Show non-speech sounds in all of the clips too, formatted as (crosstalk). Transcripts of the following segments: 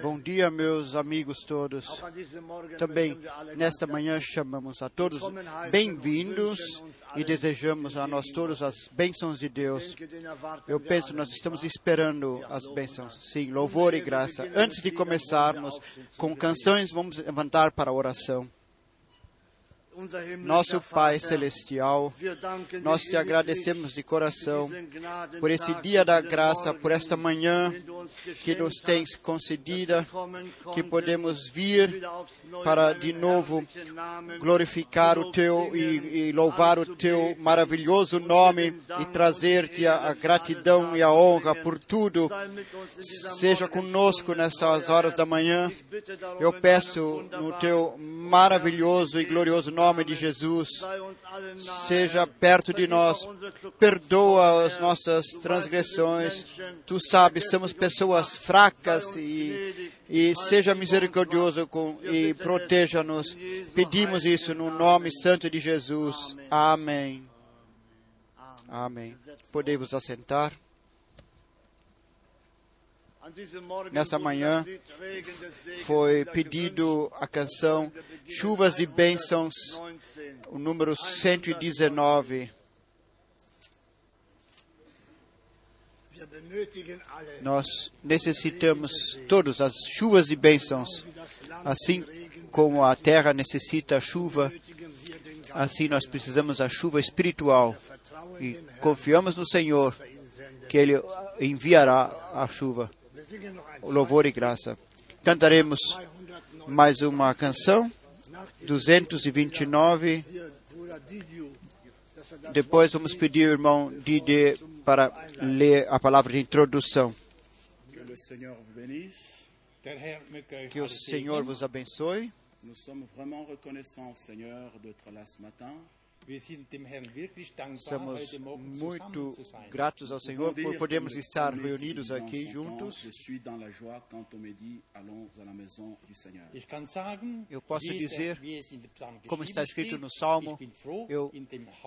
Bom dia, meus amigos todos. Também nesta manhã chamamos a todos bem-vindos e desejamos a nós todos as bênçãos de Deus. Eu penso, nós estamos esperando as bênçãos. Sim, louvor e graça. Antes de começarmos com canções, vamos levantar para a oração. Nosso Pai celestial, nós te agradecemos de coração por esse dia da graça, por esta manhã que nos tens concedida, que podemos vir para de novo glorificar o teu e, e louvar o teu maravilhoso nome e trazer-te a, a gratidão e a honra por tudo. Seja conosco nessas horas da manhã. Eu peço no teu maravilhoso e glorioso nome de Jesus. Seja perto de nós, perdoa as nossas transgressões. Tu sabes, somos pessoas fracas e, e seja misericordioso com, e proteja-nos. Pedimos isso no nome santo de Jesus. Amém. Amém. Podemos assentar. Nessa manhã foi pedido a canção Chuvas e Bênçãos, o número 119. Nós necessitamos todas as chuvas e bênçãos, assim como a terra necessita a chuva, assim nós precisamos a chuva espiritual. E confiamos no Senhor que Ele enviará a chuva, louvor e graça. Cantaremos mais uma canção, 229. Depois vamos pedir ao irmão Didier para ler a palavra de introdução. Que o Senhor vos abençoe. Nous sommes vraiment reconnaissants, Seigneur, d'être là ce matin. Somos muito gratos ao Senhor por podermos estar reunidos aqui Je juntos. suis dans la joie quand on me dit allons à la maison du Seigneur. Ich kann sagen, Eu posso dizer, como está escrito no Salmo, eu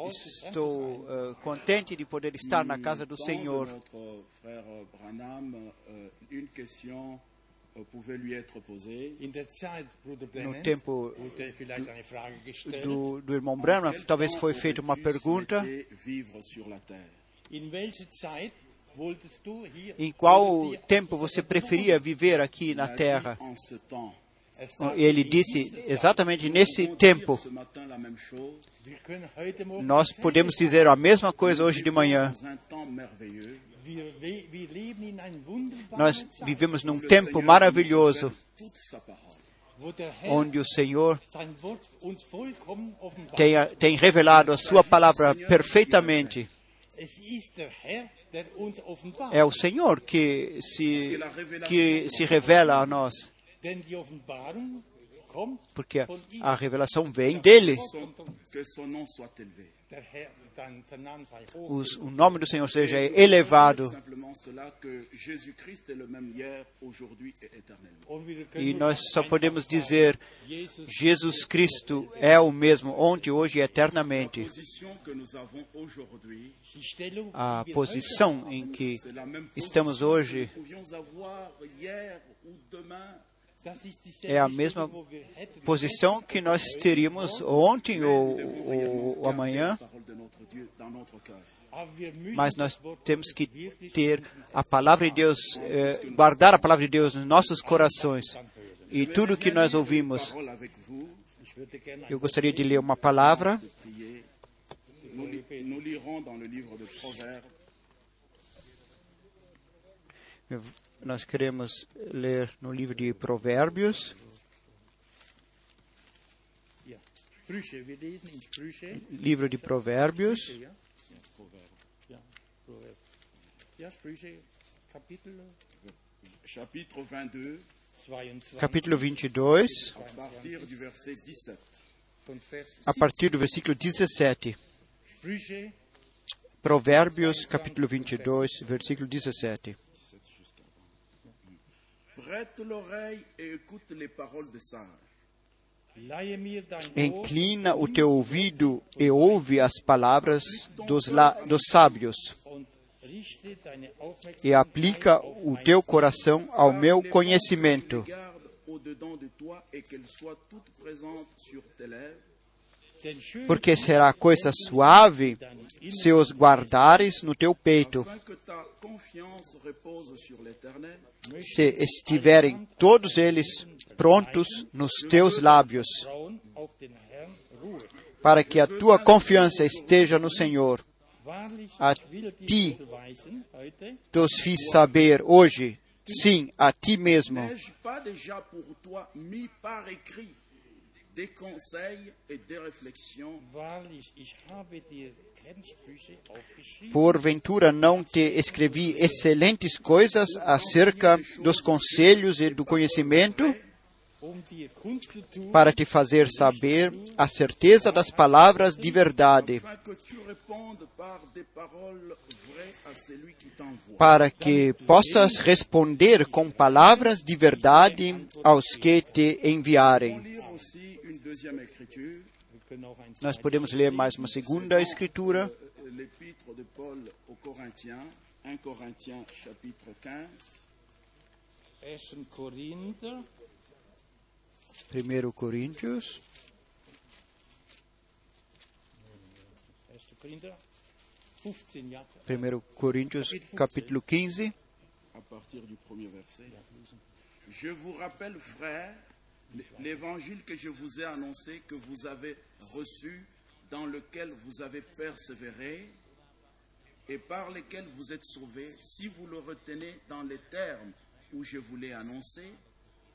Estou eh, contente de poder estar na casa do Senhor. Euh, pouvait lui être posée. No tempo do, do irmão Branham, talvez foi feita uma pergunta em qual tempo você preferia viver aqui na terra. Er Ele disse exatamente nesse tempo. Nós podemos dizer a mesma coisa hoje de manhã. Nós vivemos num tempo maravilhoso. onde o Senhor tem, tem revelado a sua palavra perfeitamente. É o Senhor que se, que se revela a nós, porque a revelação vem dele. Os- o nome do Senhor seja elevado. E nós só podemos dizer: Jesus Cristo é o mesmo ontem, hoje e eternamente. A posição em que estamos hoje é a mesma posição que nós teríamos ontem ou, ou, ou amanhã, mas nós temos que ter a palavra de Deus, eh, guardar a palavra de Deus nos nossos corações. E tudo que nós ouvimos, eu gostaria de ler uma palavra. Nós queremos ler no livro de Provérbios, livro de Provérbios, Ja, ja, Proverb. Ja, Proverb. Ja, Sprüche, Kapitel chapitre 22, 22, capítulo 22, à partir du verset 17. von Vers a partir do versículo 17. Sprüche, Provérbios, capítulo 22, versículo 17. Prête l'oreille et écoute les paroles des Ohr Inclina o teu ouvido e ouve as palavras dos, la, dos sábios. e aplica o teu coração ao meu conhecimento, Garde au-dedans de toi et qu'elle soit toute présente sur tes lèvres. Porque será coisa suave se os guardares no teu peito, se estiverem todos eles prontos nos teus lábios, para que a tua confiança esteja no Senhor. A ti. Tos fiz saber hoje, sim, a ti mesmo. Wahrlich, ich habe dir Kernsprüche aufgeschrieben, Porventura não te escrevi excelentes coisas acerca dos conselhos e do conhecimento? Para te fazer saber a certeza das palavras de verdade, para que possas responder com palavras de verdade aos que te enviarem. Nós podemos ler mais uma segunda escritura, euh, l'épître de Paul aux Corinthiens, 1 Corinthiens chapitre 15, 1. Korinther, 1 Coríntios, 1. Korinther 15, ja, 1 Coríntios, capítulo 15, à partir du premier verset. Je vous rappelle, frères, l'évangile que je vous ai annoncé, que vous avez reçu, dans lequel vous avez persévéré et par lequel vous êtes sauvés, si vous le retenez dans les termes où je vous l'ai annoncé,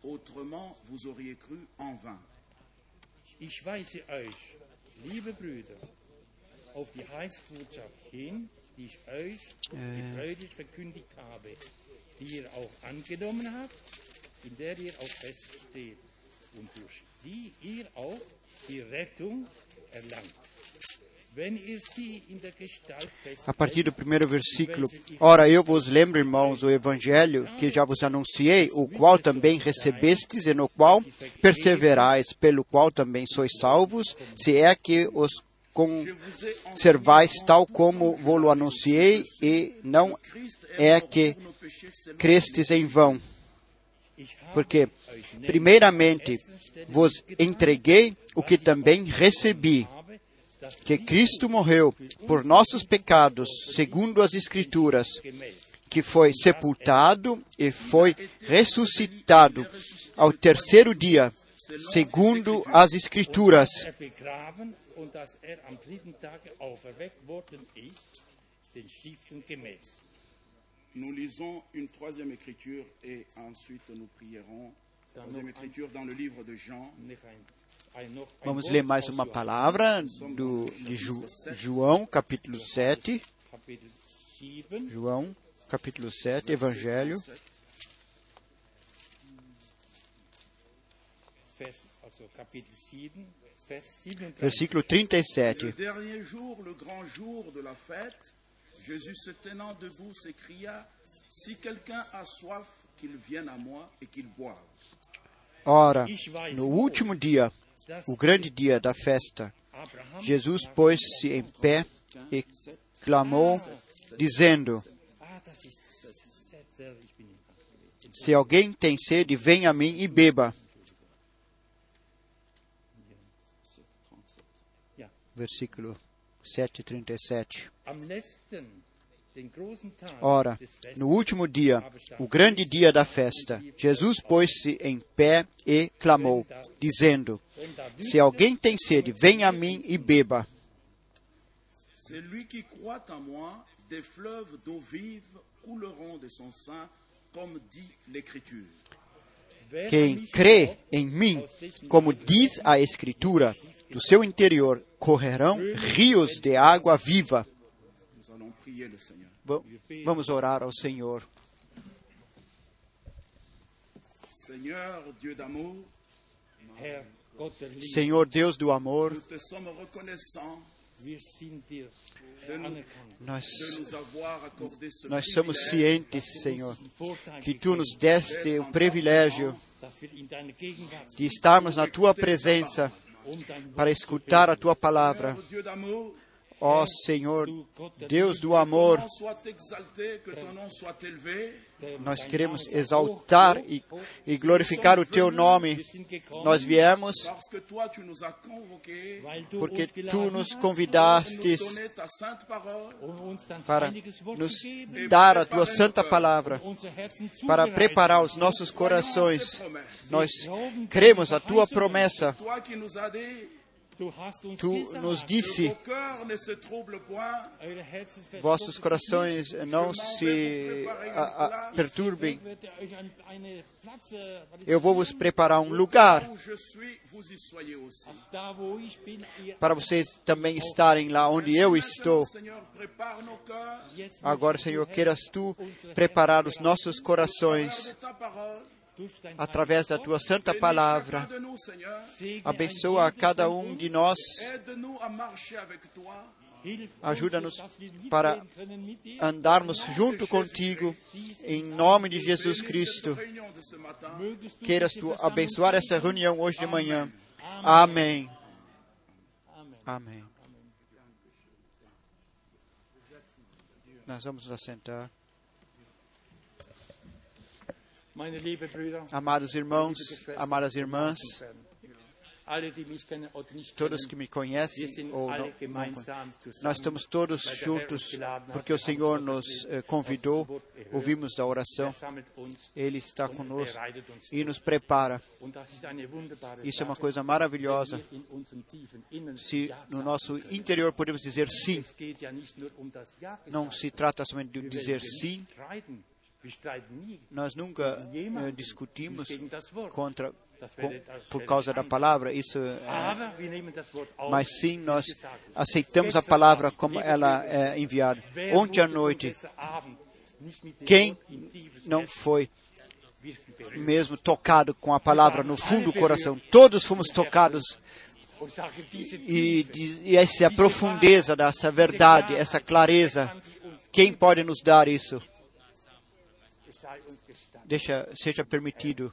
autrement vous auriez cru en vain. Ich weise euch, liebe Brüder, auf die Heilsbotschaft hin, die ich euch getreulich verkündigt habe, die ihr auch angenommen habt, in der ihr auch feststeht und durch die ihr auch die Rettung erlangt. A partir do primeiro versículo. Ora, eu vos lembro, irmãos, o evangelho que já vos anunciei, o qual também recebestes e no qual perseverais, pelo qual também sois salvos, se é que os conservais tal como vos anunciei, e não é que crestes em vão. Porque, primeiramente, vos entreguei o que também recebi, que Cristo morreu por nossos pecados, segundo as Escrituras, que foi sepultado e foi ressuscitado ao terceiro dia, segundo as Escrituras, Nous lisons une troisième écriture et ensuite nous prierons. Troisième écriture dans le livre de Jean, Vamos ler mais uma palavra do, de Ju- João, capítulo 7. Kapitel 7, João, capítulo 7, Evangelho, Vers, also Kapitel 7, Vers 37. versículo Le 37. Jésus se tenant debout s'écria, Si quelqu'un a soif, qu'il vienne à moi et qu'il boive. Ora, no último dia, o grande dia da festa, Jesus pôs-se em pé e clamou, dizendo: Ah, Se alguém tem sede, venha a mim e beba. Versículo 7:37. Ora, no último dia, o grande dia da festa, Jesus pôs-se em pé e clamou, dizendo: Se alguém tem sede, venha a mim e beba. Quem crê em mim, como diz a Escritura, do seu interior correrão rios de água viva. Nous allons prier le Seigneur. Va- Vamos orar ao Senhor. Senhor Deus do amor, nós, nós somos cientes, Senhor, que tu nos deste o privilégio de estarmos na tua presença para escutar a tua palavra. Ó Senhor, Deus do amor, nós queremos exaltar e, e glorificar o teu nome. Nós viemos porque tu nos parole para nos dar a tua santa palavra, para preparar os nossos corações. Nós cremos a tua promessa. Tu nos disse, vossos corações não se a- a- perturbem. Eu vou vos preparar um lugar. Para vocês também estarem lá onde eu estou. Agora, Senhor, queiras tu preparar os nossos corações. Através da tua santa palavra. Abençoa a cada um de nós. Ajuda-nos para andarmos junto contigo, em nome de Jesus Cristo. Queiras tu abençoar essa reunião hoje de manhã. Amém. Amém. Nós vamos nos assentar. Amados irmãos, amadas irmãs, todos que me conhecem ou não. Nós estamos todos juntos porque o Senhor nos eh, convidou, ouvimos da oração, Er Ele está conosco e nos prepara. Isso é uma coisa maravilhosa. Se no nosso interior podemos dizer sim, não se trata somente de dizer sim. Nós nunca eh, discutimos contra com- por causa da palavra. Isso é, auf, mas sim nós aceitamos a palavra como ela é enviada. Ontem à noite, quem não foi mesmo tocado com a palavra no fundo do coração? Todos fomos tocados e, e essa profundeza dessa verdade, essa clareza. Quem pode nos dar isso? es sei uns gestattet, Deixa, seja permitido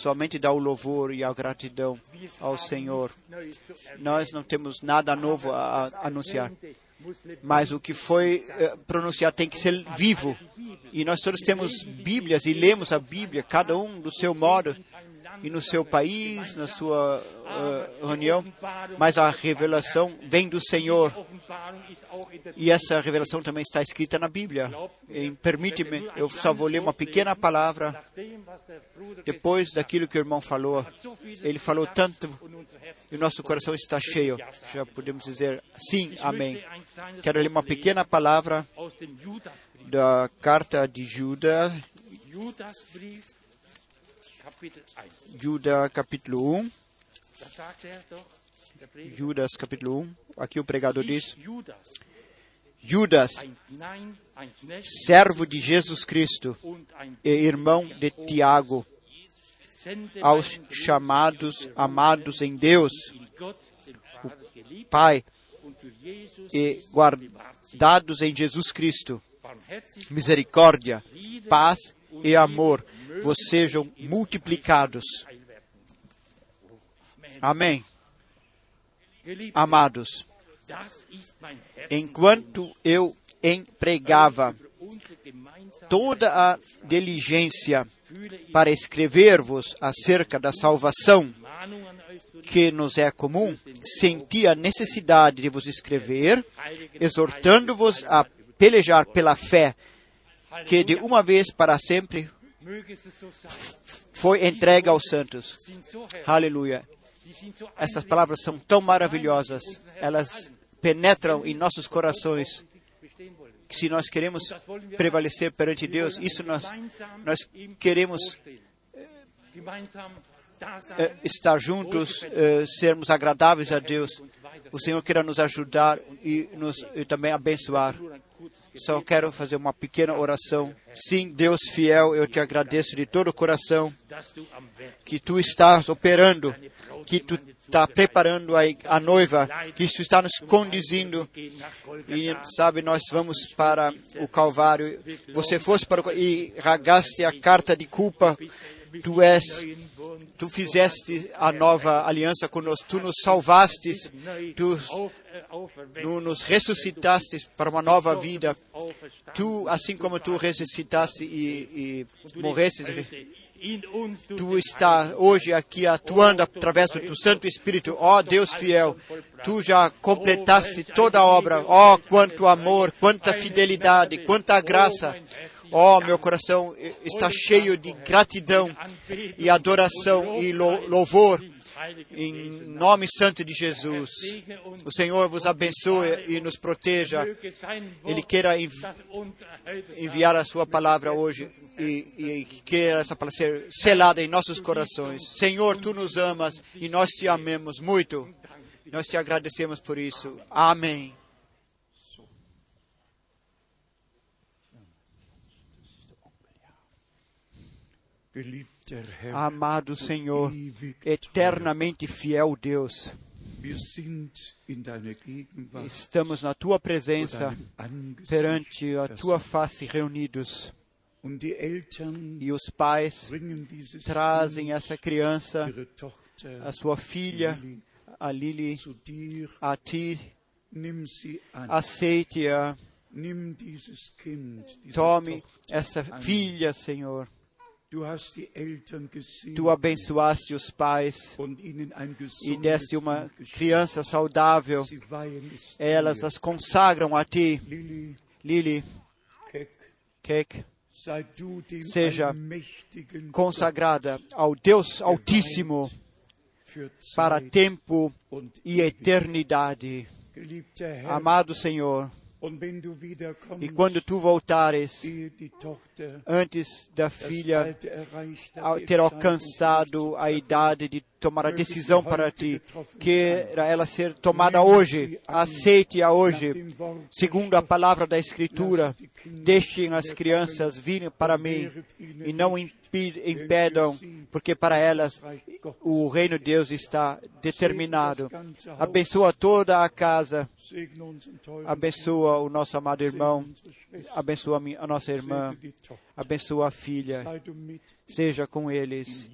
somente dar o louvor e a gratidão ao Senhor. Nós não temos nada novo a, a anunciar, mas o que foi eh, pronunciado tem que ser vivo. E nós todos temos Bíblias e lemos a Bíblia, cada um do seu modo e no seu país, na sua eh, reunião, mas a revelação vem do Senhor. E essa revelação também está escrita na Bíblia. Permite-me, eu só vou ler uma pequena palavra depois daquilo que o irmão falou. Ele falou tanto e o nosso coração está cheio. Já podemos dizer sim, amém. Quero ler uma pequena palavra da carta de Judas, Judasbrief, Kapitel 1. Judas capítulo 1. Da sagt er doch, der Prediger, Judas capítulo 1. Aqui o pregador diz: Judas, servo de Jesus Cristo e irmão de Tiago, aos chamados, amados em Deus, geliebt Pai, e guardados em Jesus Cristo. Misericórdia, paz e amor vos sejam multiplicados. Amém. Amados, enquanto eu empregava toda a diligência para escrever-vos acerca da salvação que nos é comum, senti a necessidade de vos escrever, exortando-vos a pelejar pela fé que de uma vez para sempre Foi entregue aos santos. Aleluia. Essas palavras são tão maravilhosas, elas penetram em nossos corações. Que se nós queremos prevalecer perante Deus, isso nós, nós queremos sein, eh, estar juntos, eh, sermos agradáveis a Deus. O Senhor queira nos ajudar e, nos, e também abençoar. Só quero fazer uma pequena oração. Sim, Deus fiel, eu te agradeço de todo o coração que tu estás operando, que tu está preparando a, a noiva, que tu está nos conduzindo E sabe, nós vamos para o Calvário. Você fosse para o, e ragaste a carta de culpa Tu és, tu fizeste a nova aliança conosco, tu nos salvaste, tu nos ressuscitaste para uma nova vida. Tu, assim como tu ressuscitaste e, e morreste, Tu está hoje aqui atuando através do teu Santo Espírito. Ó Deus fiel, tu já completaste toda a obra. Ó quanto amor, quanta fidelidade, quanta graça. Ó meu coração está cheio de gratidão e adoração e lou- louvor em nome santo de Jesus. O Senhor vos abençoe e nos proteja. Ele queira envi- enviar a sua palavra hoje e, e queira essa palavra ser selada em nossos corações. Senhor, tu nos amas e nós te amamos muito. Nós te agradecemos por isso. Amém. Amado Senhor, eternamente fiel Deus, estamos na tua presença perante a tua face reunidos. E os pais trazem essa criança, a sua filha, a Lili, a ti, aceite-a, tome essa filha, Senhor. Tu abençoaste os pais. e deste uma criança saudável. Elas as consagram a ti, Lili, Kek, Seja consagrada ao Deus Altíssimo para tempo e eternidade. Amado Senhor, e quando tu voltares, antes da filha ter alcançado a idade de tomar a decisão para ti, queira ela ser tomada hoje, aceite-a hoje, segundo a palavra da Escritura. Deixem as crianças virem para mim e não impedam, porque para elas o reino de Deus está determinado. Abençoa toda a casa, abençoa o nosso amado irmão, abençoa a nossa irmã, abençoa a filha. Seja com eles.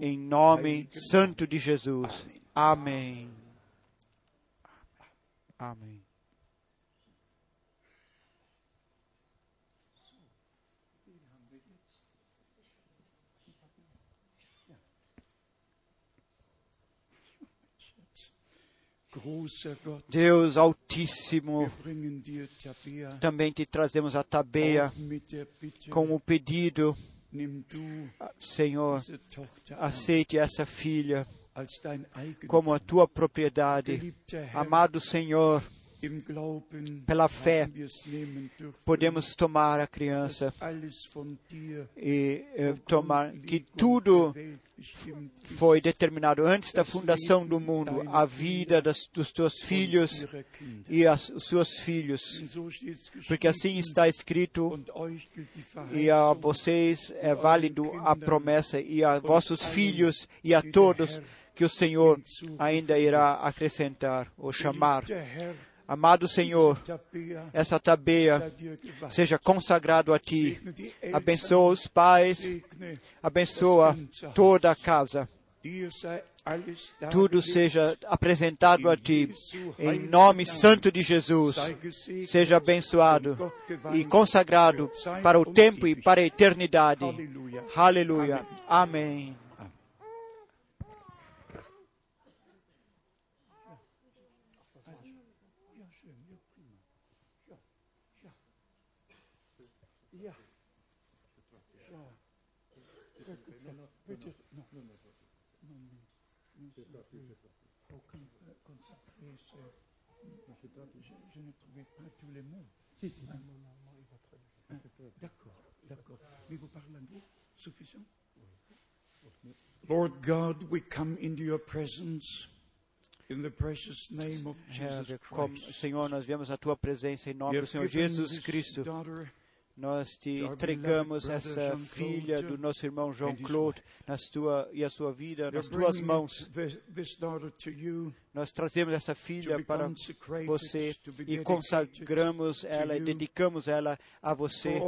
Em nome santo de Jesus. Amém. Amém. Deus Altíssimo, também te trazemos a tabeia com o pedido, du Senhor, aceite essa filha como a tua propriedade. Amado Senhor, pela fé, podemos tomar a criança e eh, tomar que tudo foi determinado antes da fundação do mundo, a vida das, dos teus filhos e as, os seus filhos. Porque assim está escrito, e a vocês é válido a promessa, e a vossos filhos e a todos que o Senhor ainda irá acrescentar ou chamar. Amado Senhor, essa tabeia seja consagrado a Ti. Abençoa os pais, abençoa toda a casa. Tudo seja apresentado a Ti. Em nome santo de Jesus, seja abençoado e consagrado para o tempo e para a eternidade. Aleluia. Amém. D'accord, d'accord. Mais vous parlez anglais Suffisant Lord God, we come into your presence in the precious name of Herr, Jesus wir kommen, Christ. Senhor, nós viemos à Tua presença em nome You do have Senhor given Jesus this Cristo. Nós te entregamos essa filha do nosso irmão João Claude nas tua, e a sua vida nas tuas mãos. Nós trazemos essa filha para você e consagramos ela e dedicamos ela a você.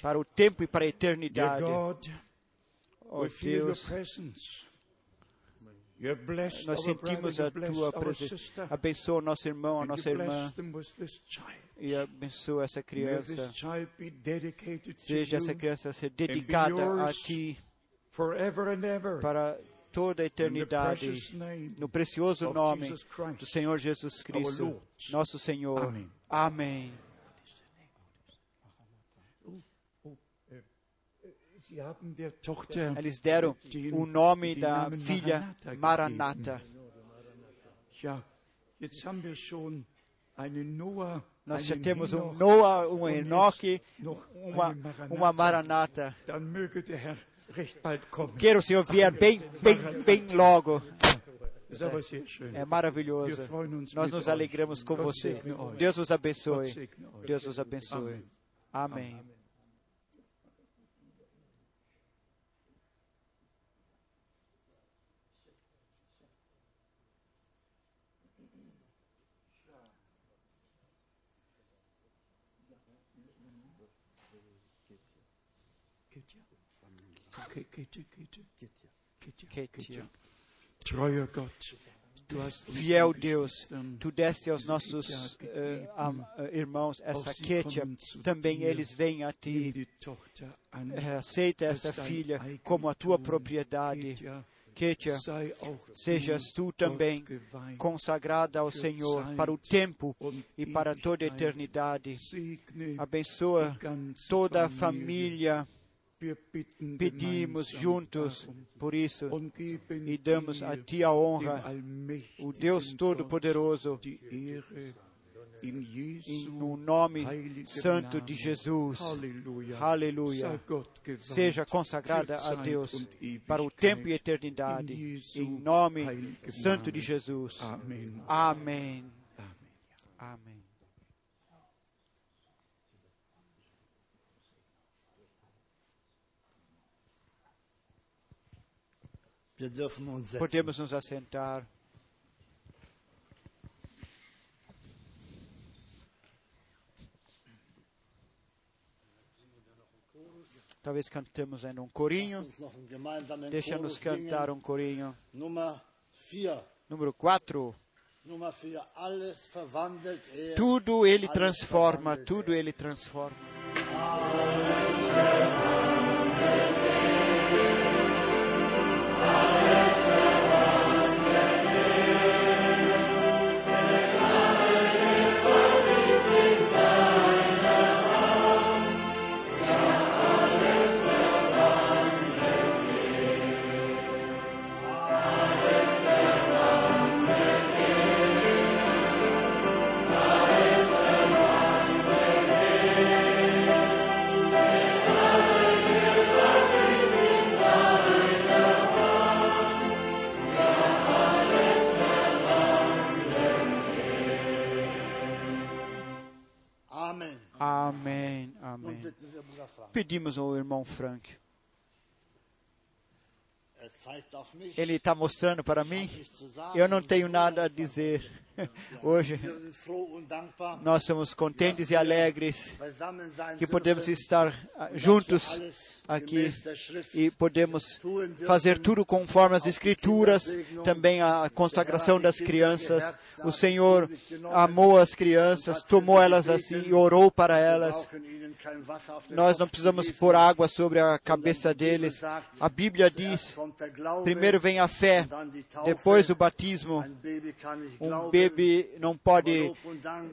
para o tempo e para a eternidade. Your Deus, nós sentimos a tua presença. Abençoa o nosso irmão, a nossa irmã e abençoa essa criança. Seja essa criança ser dedicada a ti para toda a eternidade. No precioso nome do Senhor Jesus Cristo, nosso Senhor. Amém. Eles deram o nome da filha. Maranata. Ja, jetzt haben wir schon Noah, Nós já temos um Noah, um Enoque, uma, uma Maranata. Queira o Senhor vier bem, bem, bem logo. É maravilhoso. Nós nos alegramos com você. Deus Gott abençoe. Deus vos abençoe. Amém. Treuer Gott, uns Fiel Deus, tu deste aos nossos am- eh, irmãos essa Ketia, também eles vêm a ti. Eh, Aceita essa filha como a tua propriedade. Ketia, Ketia, sejas tu também consagrada ao Senhor para o tempo e para toda a eternidade. Abençoa toda a família. Pedimos juntos por isso e damos a ti a honra, o Deus Todo-Poderoso, no nome santo de Jesus. Aleluia. Seja consagrada a Deus para o tempo e eternidade, em nome santo de. Jesus. Amém. Amen. Amém. Wir dürfen uns setzen. Podemos nos assentar. Talvez cantemos ainda um corinho. Deixa-nos cantar um corinho. Nummer 4. Número 4. Nummer 4. Alles verwandelt er. Tudo ele transforma, tudo er. ele transforma. Pedimos ao irmão Frank. Ele está mostrando para mim. Eu não tenho nada a dizer. (laughs) Hoje nós somos contentes e alegres que podemos estar ah, juntos aqui e podemos fazer tudo conforme as Escrituras, também a consagração das crianças. O Senhor amou as crianças, tomou elas assim e orou para elas. Nós não precisamos pôr água sobre a cabeça deles. A Bíblia diz: primeiro vem a fé, depois o batismo. Um glauben, não pode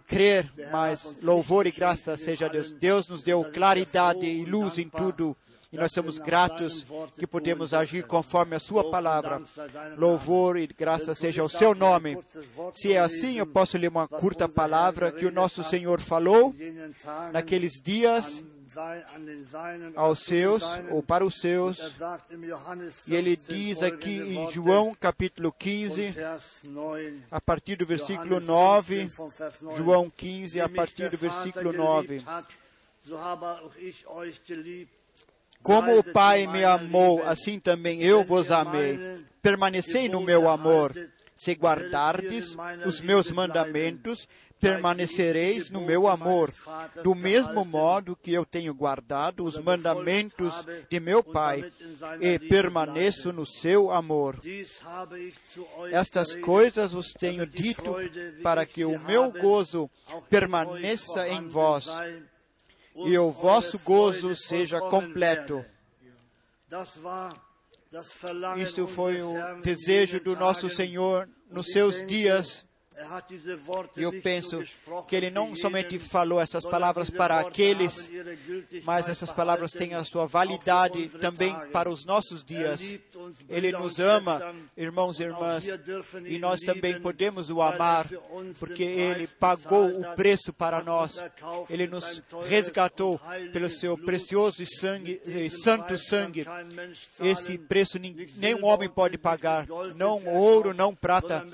crer, mas louvor e graça seja a Deus. Deus nos deu claridade e luz em tudo E nós somos gratos que podemos agir conforme a Sua palavra. Louvor e graça seja ao Seu nome. Se é assim, eu posso ler uma curta palavra que o nosso Senhor falou naqueles dias aos seus ou para os seus. E ele diz aqui em João capítulo 15, a partir do versículo 9, João 15, a partir do versículo 9. Como o Pai me amou, assim também eu vos amei. Permanecei no meu amor. Se guardardes os meus mandamentos, permanecereis no meu amor, do mesmo modo que eu tenho guardado os mandamentos de meu Pai e permaneço no seu amor. Estas coisas vos tenho dito para que o meu gozo permaneça em vós e o vosso gozo seja completo. Isto foi o desejo do nosso Senhor nos seus dias. E eu penso que ele não somente falou essas palavras para aqueles, mas essas palavras têm a sua validade também para os nossos dias. Ele nos ama, irmãos e irmãs, e nós também podemos o amar, porque ele pagou o preço para nós. Ele nos resgatou pelo seu precioso e, sangue, e santo sangue. Esse preço nenhum homem pode pagar, não ouro, não prata.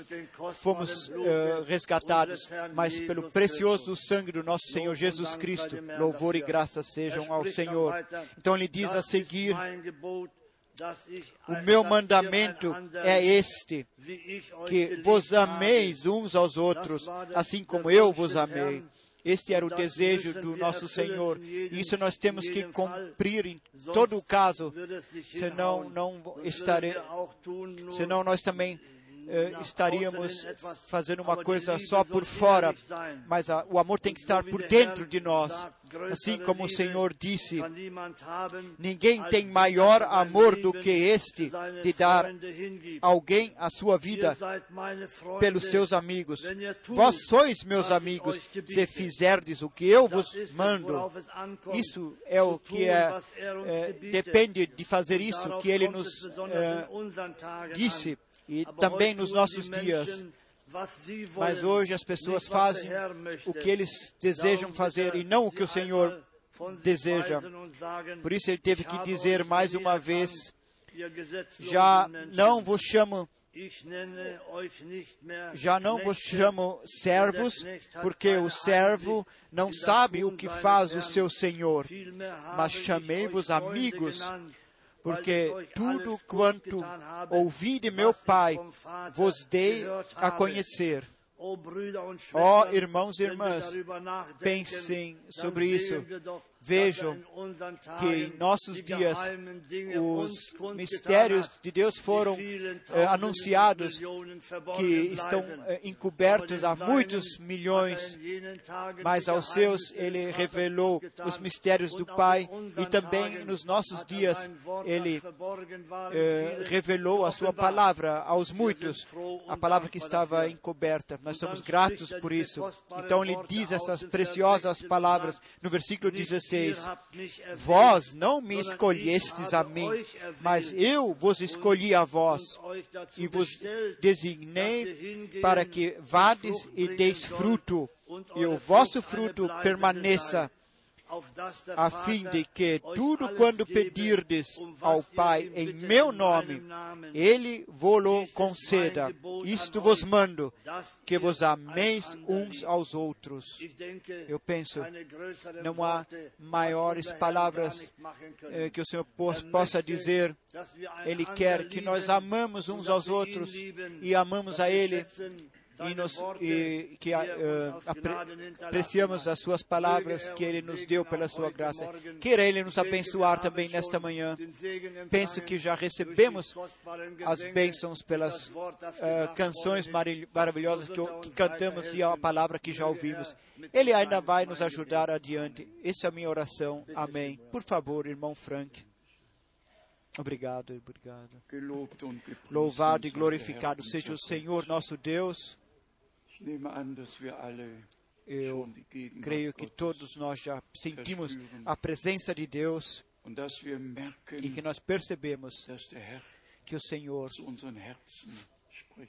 Fomos uh, resgatados, mas pelo precioso sangue do nosso Senhor Jesus Cristo. Louvor e graça sejam ao Senhor. Então ele diz a seguir: o meu mandamento é este, que vos ameis uns aos outros, assim como eu vos amei. Este era o desejo do nosso Senhor. Isso nós temos que cumprir em todo o caso, senão não estarei, senão nós também estaríamos fazendo uma coisa só por fora, mas o amor tem que estar por dentro de nós. Assim como o Senhor disse, ninguém tem maior amor do que este de dar alguém a sua vida pelos seus amigos. Vós sois meus amigos se fizerdes o que eu vos mando. Isso é o que é, é depende de fazer isso que ele nos é, disse e também nos nossos dias. Mas hoje as pessoas fazem o que eles desejam fazer e não o que o Senhor deseja. Por isso ele teve que dizer mais uma vez: já não vos chamo já não vos chamo servos, porque o servo não sabe o que faz o seu senhor, mas chamei-vos amigos, porque tudo quanto ouvi de meu Pai vos dei a conhecer. Ó oh, irmãos e irmãs, pensem sobre isso. Vejam que em nossos dias os mistérios de Deus foram eh, anunciados, que estão eh, encobertos há muitos milhões, mas aos seus ele revelou os mistérios do Pai e também nos nossos dias ele eh, revelou a sua palavra aos muitos, a palavra que estava encoberta. Nós somos gratos por isso. Então ele diz essas preciosas palavras no versículo 16. 16: Vós não me escolhestes a mim, mas eu vos escolhi a vós e vos designei para que vades e deis fruto, e o vosso fruto permaneça a fim de que tudo quando pedirdes ao Pai em meu nome, Ele vos-lo conceda. Isto vos mando, que vos ameis uns aos outros. Eu penso, não há maiores palavras eh, que o Senhor possa dizer. Ele quer que nós amamos uns aos outros e amamos a Ele e, nos, e que uh, apre, apreciamos as suas palavras que Ele nos deu pela sua graça. Queira Ele nos abençoar também nesta manhã. Penso que já recebemos as bênçãos pelas uh, canções maravilhosas que, que cantamos e a palavra que já ouvimos. Ele ainda vai nos ajudar adiante. Essa é a minha oração. Amém. Por favor, irmão Frank. Obrigado, obrigado. Louvado e glorificado seja o Senhor nosso Deus. Eu creio que todos nós já sentimos a presença de Deus e que nós percebemos que o Senhor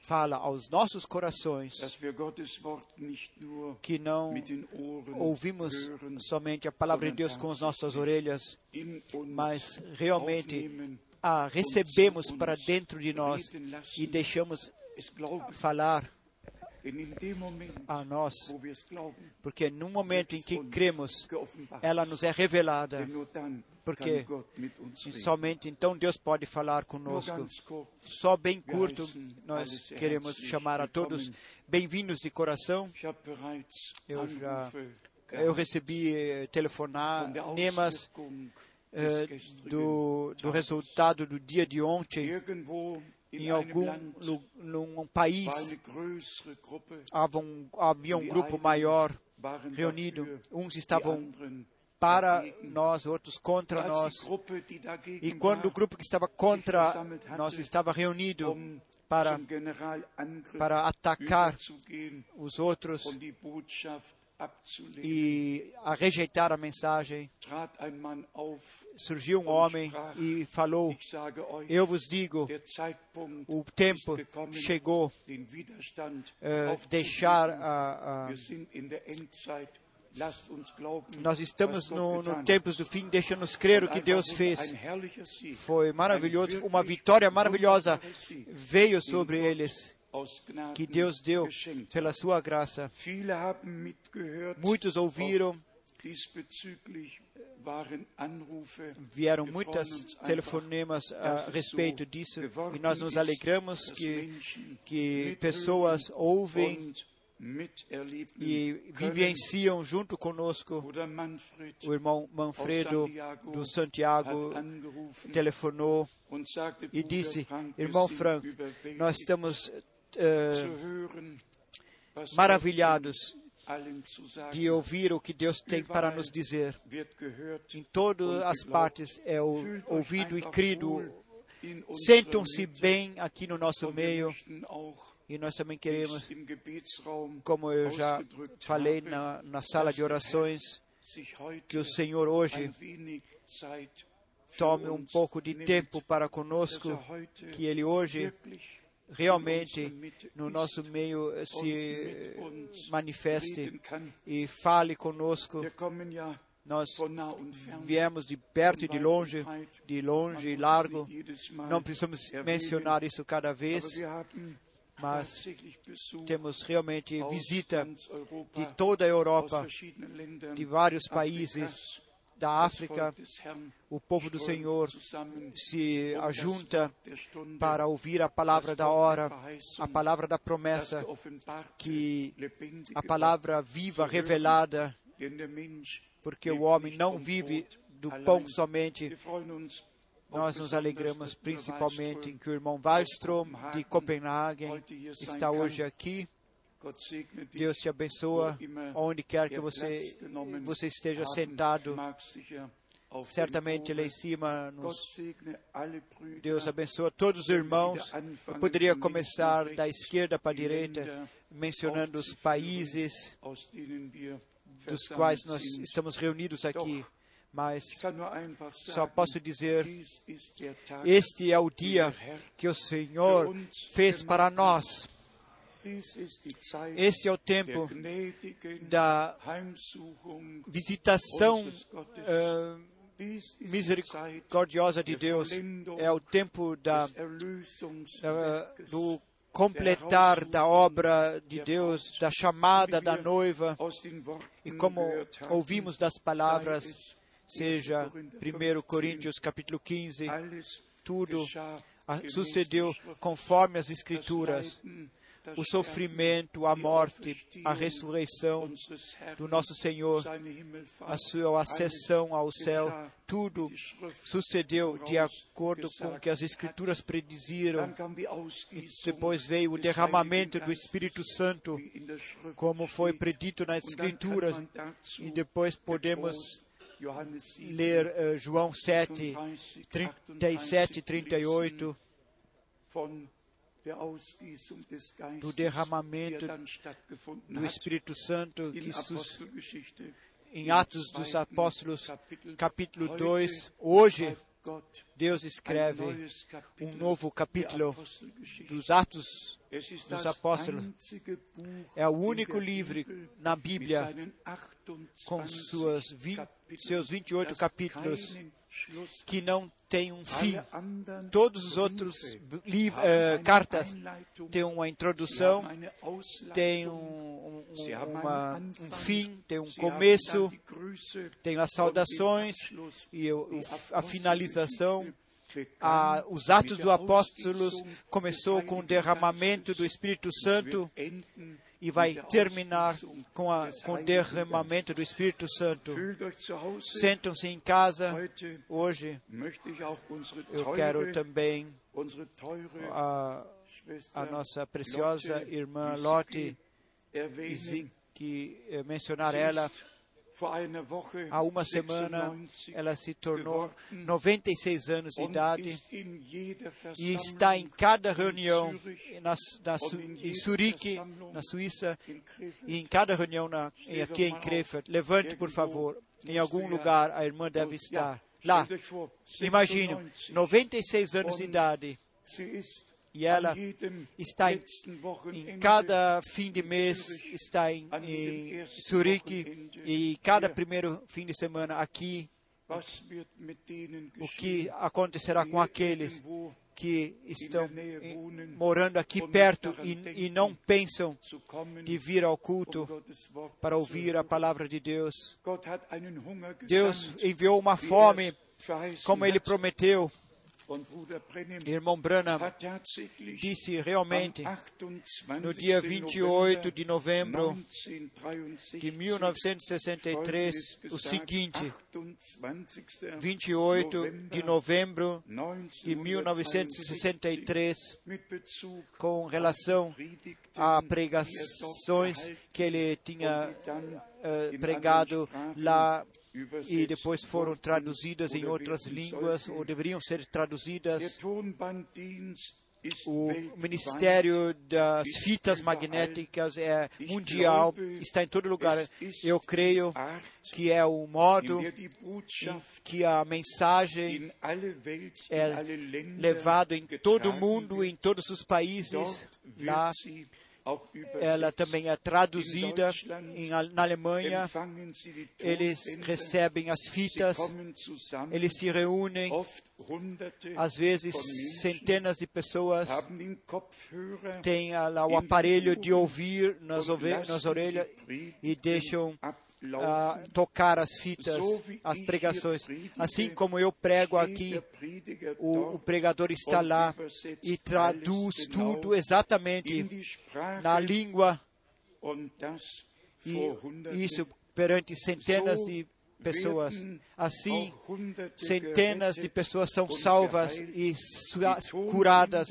fala aos nossos corações, que não ouvimos somente a palavra de Deus com as nossas orelhas, mas realmente a recebemos para dentro de nós e deixamos falar a nós, porque no momento em que cremos, ela nos é revelada. Porque somente então Deus pode falar conosco. Só bem curto, nós queremos chamar a todos bem-vindos de coração. Eu já- Eu recebi eh, telefonemas Auswirkung eh, do, do resultado do dia de ontem. Em algum num país havia um, grupo maior reunido. Uns estavam para nós, outros contra nós. E quando o grupo que estava contra nós estava reunido para, para atacar os outros e a rejeitar a mensagem, surgiu um homem e falou: Eu vos digo, o tempo chegou eh, deixar a, a Nós estamos no, no tempos do fim, deixa-nos crer o que Deus fez. Foi maravilhoso, uma vitória maravilhosa veio sobre eles, que Deus deu pela sua graça. Muitos ouviram, Anrufe. vieram muitas telefonemas a respeito so disso e nós nos alegramos que, que pessoas ouvem e vivenciam junto conosco. O irmão Manfredo do Santiago telefonou e disse: Irmão Frank, nós estamos Gott maravilhados de ouvir o que Deus tem para nos dizer. Em todas as partes é ouvido e crido. Sentam-se bem aqui no nosso meio e nós também queremos, como eu já falei na, na sala de orações, que o Senhor hoje tome um pouco de tempo para conosco, er heute que Ele hoje realmente no nosso meio eh, se manifeste e fale conosco. Nós viemos de perto e de longe, de longe e largo. Não precisamos mencionar isso cada vez, mas temos realmente visita de toda a Europa, de vários países da África. O povo do Senhor se ajunta para ouvir a palavra da hora, a palavra da promessa, que a palavra viva, revelada, porque o homem não vive do pão somente. Nós nos alegramos principalmente em que o irmão Wallström, de sein está hoje aqui. Deus te abençoa, onde quer que você, você esteja sentado, certamente lá em cima. Nos, Deus abençoa todos os irmãos. Eu poderia começar da esquerda para a direita, mencionando os países dos quais nós estamos reunidos aqui. Mas só posso dizer: este é o dia que o Senhor fez para nós. dies ist die Zeit Esse é o tempo da visitação Zeit misericordiosa de Deus. É o tempo da, do completar da obra de Deus, da chamada da noiva. E como ouvimos das palavras, seja 1. 1 Coríntios capítulo 15, alles tudo sucedeu conforme as Escrituras. O sofrimento, a morte, a ressurreição do nosso Senhor, a sua ascensão ao céu, tudo sucedeu de acordo com o que as Escrituras prediziram. Ausgießung Depois veio o derramamento do Espírito Santo, como foi predito nas Escrituras. E depois podemos getrost Johannes 7, ler eh, João 7, 38, 37 e 38, do derramamento do Espírito Santo que em Atos dos Apóstolos, capítulo 2. Hoje, Deus escreve um novo capítulo dos Atos dos Apóstolos. É o único livro na Bíblia com suas 20, seus 28 capítulos que não tem um fim. Todos os outros eh, cartas têm uma introdução, têm um, um, uma, um fim, tem um começo, tem as saudações e a finalização. A, os Atos dos Apóstolos começou com o derramamento do Espírito Santo e vai terminar com, a, com o derramamento do Espírito Santo. Sentam-se em casa. Hoje eu quero também a, a nossa preciosa irmã Lotte que mencionar ela Há uma semana ela se tornou 96 anos de idade e está em cada reunião na, na, em Zurique, na Suíça, e em cada reunião na, aqui em Krefeld. Levante, por favor. Em algum lugar a irmã deve estar. Lá. Imagine, 96 anos de idade. E ela está em, em, cada fim de mês, está em, em Zurique, e cada primeiro fim de semana aqui. O que acontecerá com aqueles que estão morando aqui perto e, e não pensam de vir ao culto para ouvir a palavra de Deus? Deus enviou uma fome, como Ele prometeu Irmão Branham disse realmente no dia 28 de novembro de 1963 o seguinte: 28 de novembro de 1963, com relação a pregações que ele tinha uh, pregado lá e depois foram traduzidas em outras línguas, ou deveriam ser traduzidas. O Ministério das Fitas Magnéticas é mundial, está em todo lugar. Eu creio que é o modo que a mensagem é levada em todo o mundo, em todos os países. Lá ela também é traduzida em, na Alemanha. Eles recebem as fitas, eles se reúnem, às vezes centenas de pessoas têm lá o aparelho de ouvir nas, nas orelhas e deixam uh, tocar as fitas, as pregações. Assim como eu prego aqui, o, o pregador está lá e traduz tudo exatamente na língua. E isso perante centenas de pessoas. Assim, centenas de pessoas são salvas e curadas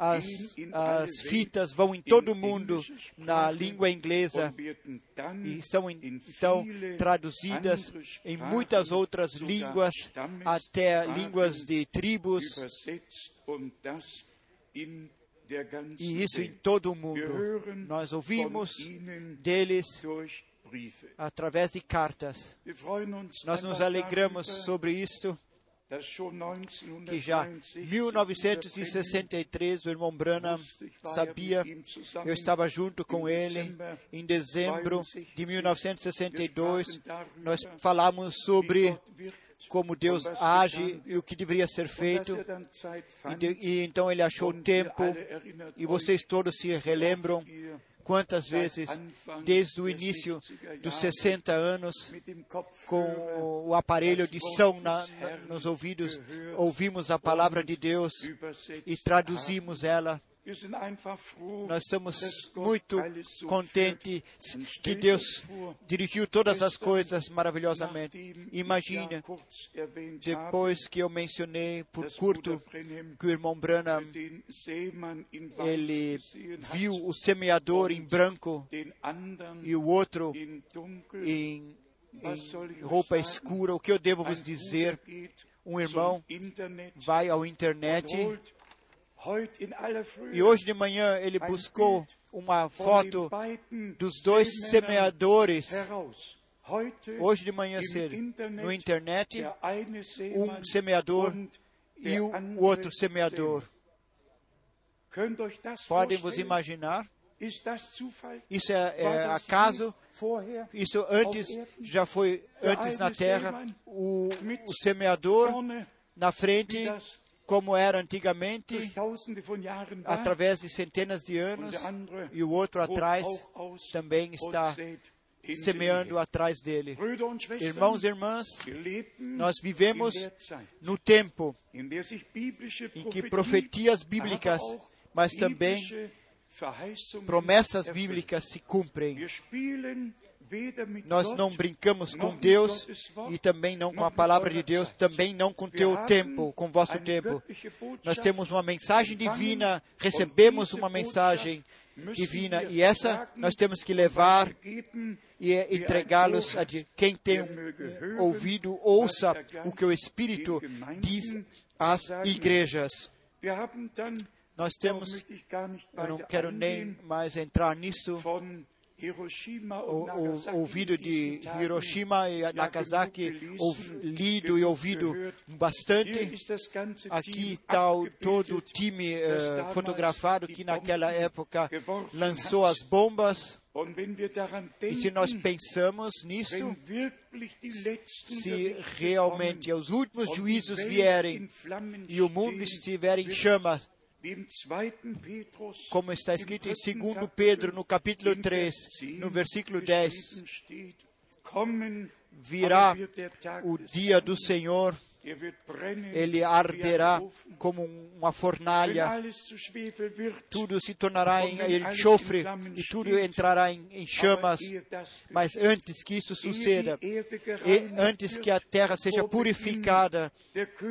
as, as fitas vão em todo o mundo na língua inglesa e são então traduzidas em muitas outras línguas, até línguas de tribos, e isso em todo o mundo. Nós ouvimos deles através de cartas. Nós nos alegramos sobre isto que já em 1963 o irmão Branham sabia, eu estava junto com ele em dezembro de 1962, nós falamos sobre como Deus age e o que deveria ser feito. E, de, e então ele achou tempo, e vocês todos se relembram Quantas vezes, desde o início dos 60 anos, com o aparelho de som na, na, nos ouvidos, ouvimos a palavra de Deus e traduzimos ela nós somos muito contentes que Deus dirigiu todas as coisas maravilhosamente. Imagine, depois que eu mencionei por curto que o irmão Branham ele viu o semeador em branco e o outro em, em roupa escura, o que eu devo vos dizer? Um irmão vai ao internet e hoje de manhã ele buscou uma foto dos dois semeadores Hoje de manhã cedo, no internet, um semeador e o outro semeador. Podem vos imaginar? Isso é, é acaso? Isso antes já foi antes na terra. O, o semeador na frente, como era antigamente, através de centenas de anos, e o outro atrás também está semeando atrás dele. Irmãos e irmãs, nós vivemos no tempo em que profetias bíblicas, mas também promessas bíblicas se cumprem. Nós não brincamos com Deus e também não com a palavra de Deus, também não com Wir teu tempo, com vosso tempo. Nós temos uma mensagem divina, recebemos uma mensagem divina e essa nós temos que levar weitergeben. e entregá-los a quem tem hören, ouvido, ouça o que o Espírito diz às igrejas. Nós temos, eu não quero nem mais entrar nisto, von Hiroshima o, und Nagasaki o ouvido de Tagen Hiroshima e Nagasaki, gelesen, lido e ouvido gehört. bastante. Aqui está todo o time eh, damals fotografado que naquela época lançou as bombas. E se nós pensamos nisto, se realmente os últimos juízos vierem e o mundo estiver em chamas, como está escrito em dritten 2 Kapitel, Pedro, no capítulo im 3, Vers 10 no versículo 10, geschrieben steht, kommen, virá o dia do Senhor, ele arderá como um- uma fornalha, tudo se tornará em enxofre e tudo entrará em, em chamas. Mas antes que isso suceda, e antes que a terra seja purificada,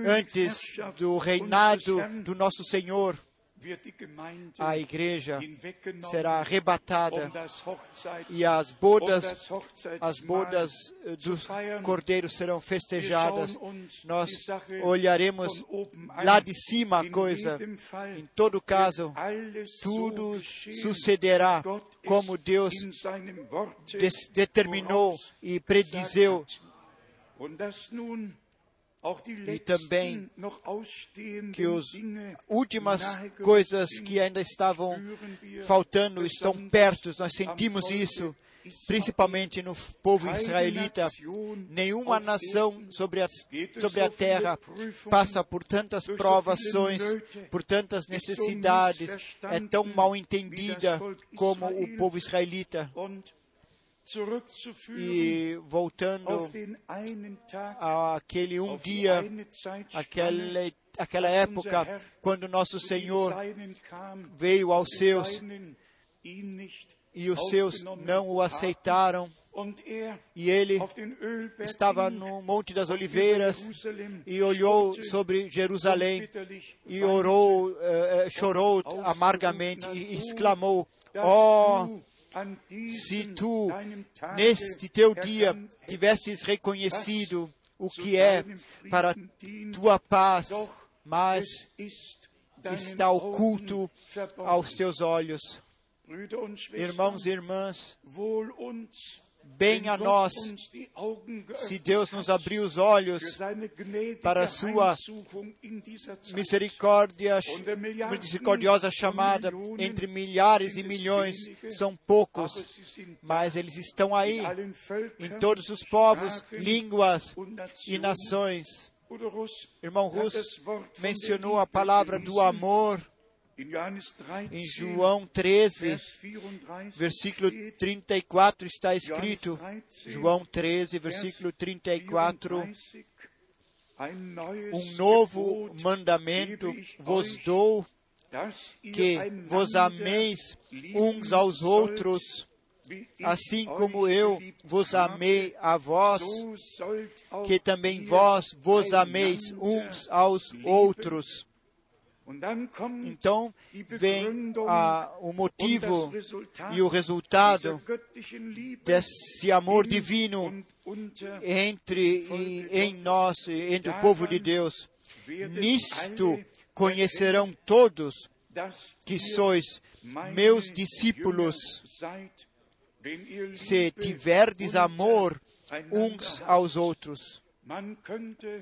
antes do reinado do nosso Senhor, a igreja será arrebatada e as bodas, as bodas eh, feiern. cordeiros serão festejadas. Nós olharemos lá de cima a coisa. Em todo caso, tudo sucederá como Deus determinou e predizeu. E também que as últimas coisas que ainda estavam faltando estão perto. Nós sentimos isso, principalmente no povo israelita. Nenhuma nação sobre a, sobre a terra passa por tantas provações, por tantas necessidades, é tão mal entendida como o povo israelita. E voltando àquele um dia, Zeitspanne, aquela, época, quando nosso Senhor veio aos seus e os seus não o aceitaram. Er E ele estava no Monte das Oliveiras e olhou sobre Jerusalém e orou, eh, eh, chorou amargamente e "Oh, exclamou: dass Oh, se tu neste teu dia tivesses reconhecido o que é para tua paz, mas está oculto aos teus olhos. Irmãos e irmãs, bem a nós, se Deus nos hat abrir os olhos para a sua misericórdia, misericordiosa chamada entre milhares e milhões, são poucos, mas eles estão aí em todos os povos, línguas e nações. Irmão Russo mencionou a palavra do amor In Johannes 13, em João 13, Vers 34 versículo steht, 34 está escrito. João 13, versículo 34. 34, ein neues Um novo mandamento vos dou, que vos ameis uns aos outros, assim como eu vos amei a vós, que também vós vos ameis uns aos outros. Então vem Begründung a, o motivo e o resultado desse amor in divino entre e em nós, e entre o povo de Deus. Nisto conhecerão todos que sois meus discípulos, se tiverdes amor uns aos outros.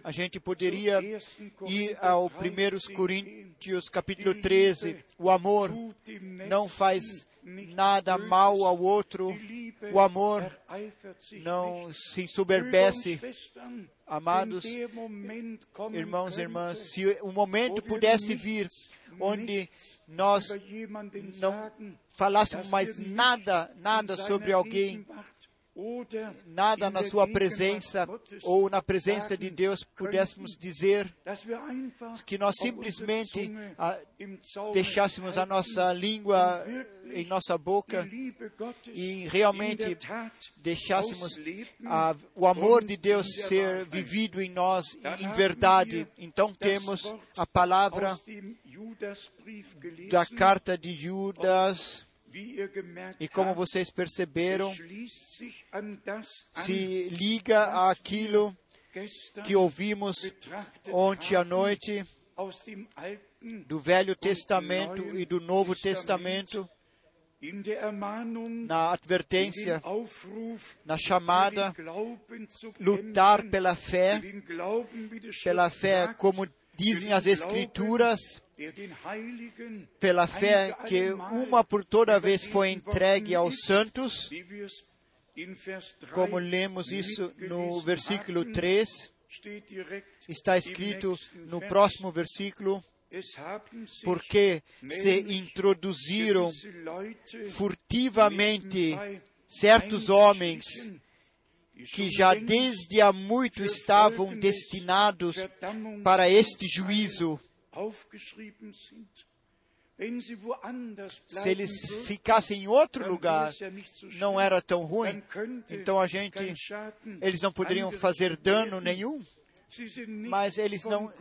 A gente poderia zum 1. ir ao 13 1 Coríntios capítulo 13. O amor não faz nada mal ao outro. O amor não se. Schwestern, Amados Irmãos e irmãs, se o momento pudesse vir onde nós não falássemos mais nada, nada sobre alguém, nada na sua presença ou na presença de Deus, pudéssemos dizer que nós simplesmente ah, deixássemos a nossa língua em nossa boca e realmente deixássemos a- o amor de Deus ser vivido em nós em verdade. Então temos a palavra da carta de Judas e como vocês perceberam, se liga àquilo que ouvimos ontem à noite do Velho Testamento e do Novo Testamento, na advertência, na chamada, lutar pela fé, pela fé, como dizem as Escrituras, pela fé que uma por toda vez foi entregue aos santos, wie wir es in Vers 3 como lemos isso no versículo hatten, 3, steht direkt está escrito no próximo versículo, porque se introduziram furtivamente certos homens que já desde há muito estavam destinados para este juízo. Se eles ficassem em outro lugar, não era tão ruim, então a gente, eles não poderiam fazer dano nenhum, mas eles não,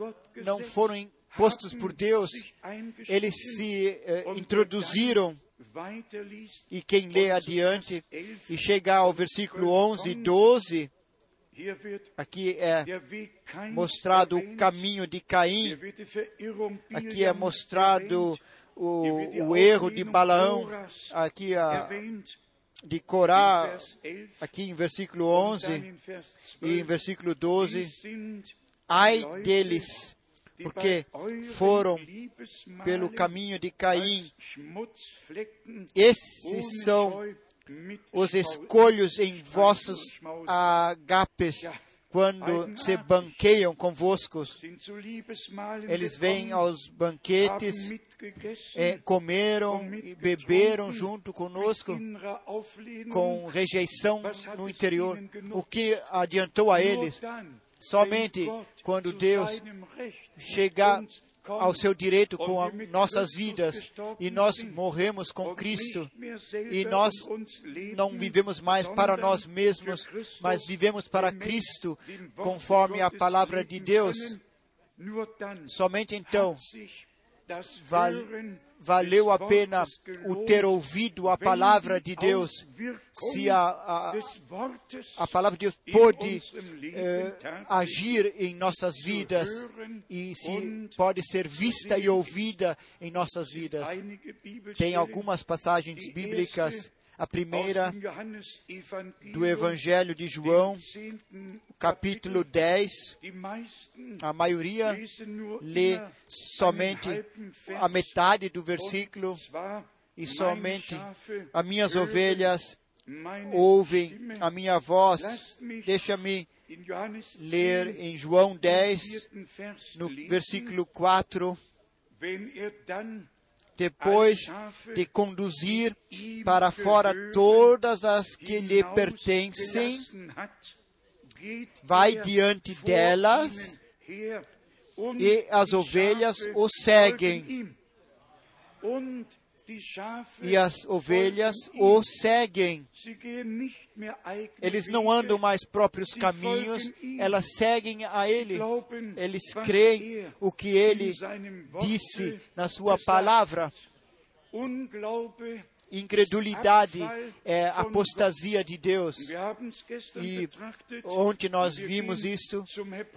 não foram postos por Deus, eles se eh, introduziram. E quem lê adiante Vers 11 e chegar ao versículo 11 e 12, Hier wird aqui é mostrado o caminho de Caim, aqui é mostrado o, o erro de Balaão, aqui a, de Corá, Vers 11 aqui em versículo und dann 11 in Vers e em 12. versículo Die 12, sind ai deles, porque foram pelo caminho de Caim. Esses são os escolhos em vossos agapes, quando se banqueiam convosco. Eles vêm aos banquetes, eh, comeram e beberam junto conosco, com rejeição no interior. O que adiantou a eles? Somente quando Deus chegar ao seu direito com nossas vidas. e nós morremos com Cristo. e nós não vivemos mais para nós mesmos, mas vivemos para Cristo, conforme a palavra de Deus. Somente então hat valeu a pena o ter ouvido a palavra de Deus. Se a, a, a palavra de Deus Leben eh, agir em nossas vidas e se pode ser vista e ouvida em nossas vidas. Tem algumas passagens bíblicas. A primeira do Evangelho de João, dem 10. capítulo 10. Die meisten A maioria lê somente a metade do versículo e somente as minhas ovelhas ouvem a minha voz. Deixa-me ler 10, em João den 10, vierten Vers no versículo 4. Depois de conduzir para fora todas as que lhe pertencem, vai diante delas e as ovelhas o seguem. E as ovelhas o seguem. Eles não andam mais próprios caminhos, elas seguem a Ele. Eles creem er o que Ele disse na sua palavra. Incredulidade é apostasia de Deus. E ontem nós vimos isto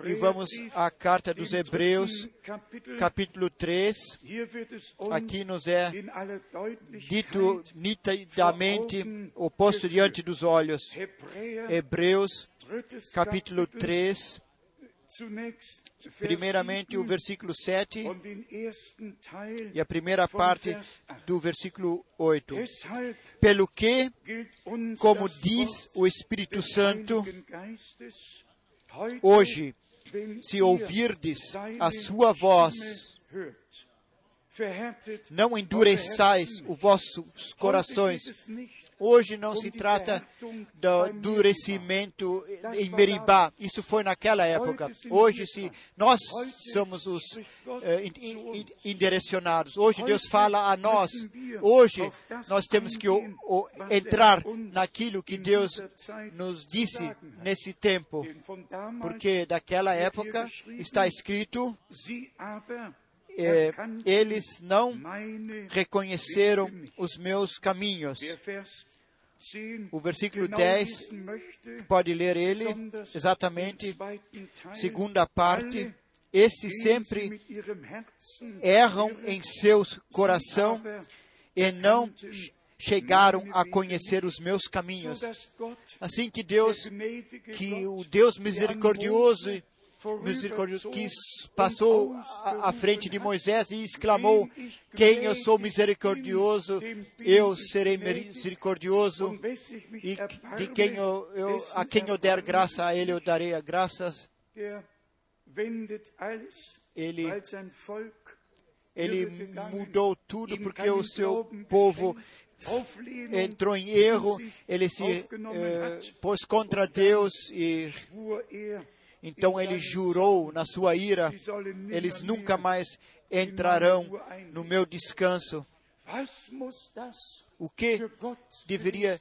e vamos à carta dos Hebreus, capítulo 3. Hier wird es uns Aqui nos é dito nitidamente o posto diante dos olhos. Hebreus, capítulo Kapitel, 3, zunächst Vers primeiramente o 7 versículo 7 und den ersten Teil e a primeira parte Vers 8. do versículo 8. Deshalb Pelo que, como diz o Espírito Santo, hoje, se ouvirdes a sua voz, não endureçais os vossos corações. Hoje não se trata do endurecimento em Meribá. Isso foi naquela época. Hoje, se nós somos os eh, in- in- indirecionados. Hoje Deus fala a nós. Hoje nós temos que o- o- entrar naquilo que Deus nos disse nesse tempo. Porque daquela época está escrito, eh, eles não reconheceram os meus caminhos. Wer Vers 10 O versículo genau 10 lesen möchte, pode ler ele exatamente, segunda parte. Esses sempre erram em seu coração e não chegaram a conhecer os meus caminhos. Assim que Deus, que o Deus misericordioso, misericordioso que passou à frente de Moisés e exclamou: Quem eu sou misericordioso, eu serei misericordioso, e de quem eu, eu, a quem eu der graça a ele eu darei a graças. Ele- Ele mudou tudo porque o seu povo entrou em erro, ele se eh, pôs contra Deus e então ele jurou na sua ira: eles nunca mais entrarão no meu descanso. O que deveria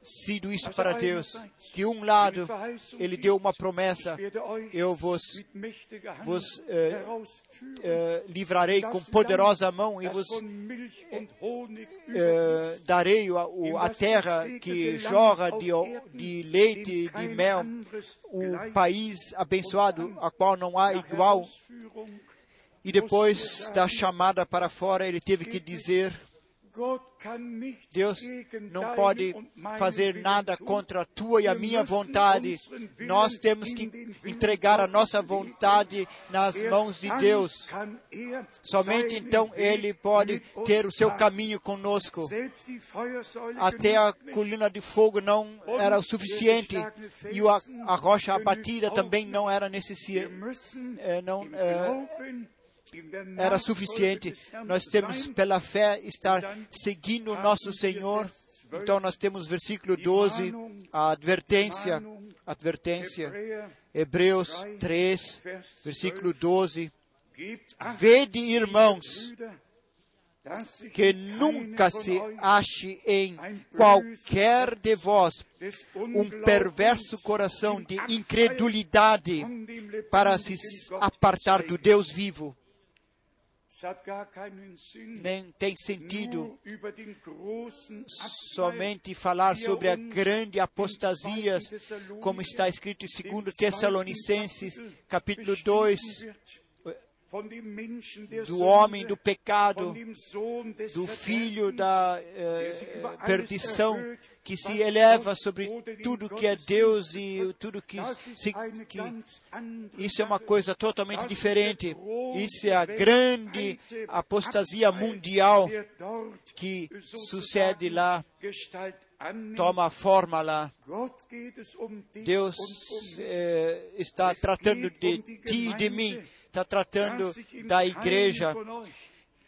sido isso para Deus? Que um lado ele deu uma promessa: eu vos, vos, eh, eh, livrarei com poderosa mão e vos eh, überfließt, darei a, o- a terra que jorra de, de leite e de mel, o país abençoado, a qual não há igual. E depois da chamada para fora, ele teve que dizer: Deus não pode fazer nada contra a tua e a minha vontade. Nós temos que entregar a nossa vontade nas mãos de Deus. Somente então Ele pode ter o seu caminho conosco. Até a colina de fogo não era o suficiente e a, rocha abatida também não era necessária. Não, é, era suficiente. Nós temos, pela fé, estar seguindo o nosso Senhor. Então, nós temos versículo 12, a advertência, advertência, Hebreus 3, versículo 12. Vede, irmãos, que nunca se ache em qualquer de vós um perverso coração de incredulidade para se apartar do Deus vivo nem tem sentido somente falar sobre a grande apostasia, como está escrito em 2 Tessalonicenses, capítulo 2, do homem do pecado, do filho da eh, perdição, que se eleva sobre tudo que é Deus e tudo que, se, que isso é uma coisa totalmente diferente. Isso é a grande apostasia mundial que sucede lá, toma forma lá. Deus eh, está tratando de ti e de mim, está tratando da igreja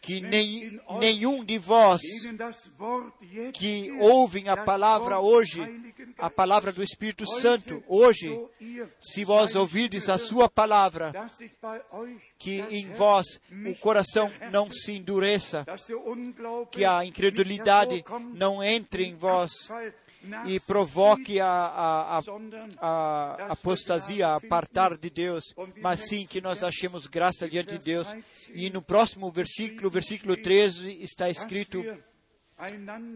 que nem, nenhum de vós que ouvem a palavra hoje, a palavra do Espírito Santo, hoje, se vós ouvirdes a sua palavra, que em vós o coração não se endureça, que a incredulidade não entre em vós e provoque a, a, a, a apostasia, a apartar de Deus, mas sim que nós achemos graça diante de Deus. E no próximo versículo, versículo 13, está escrito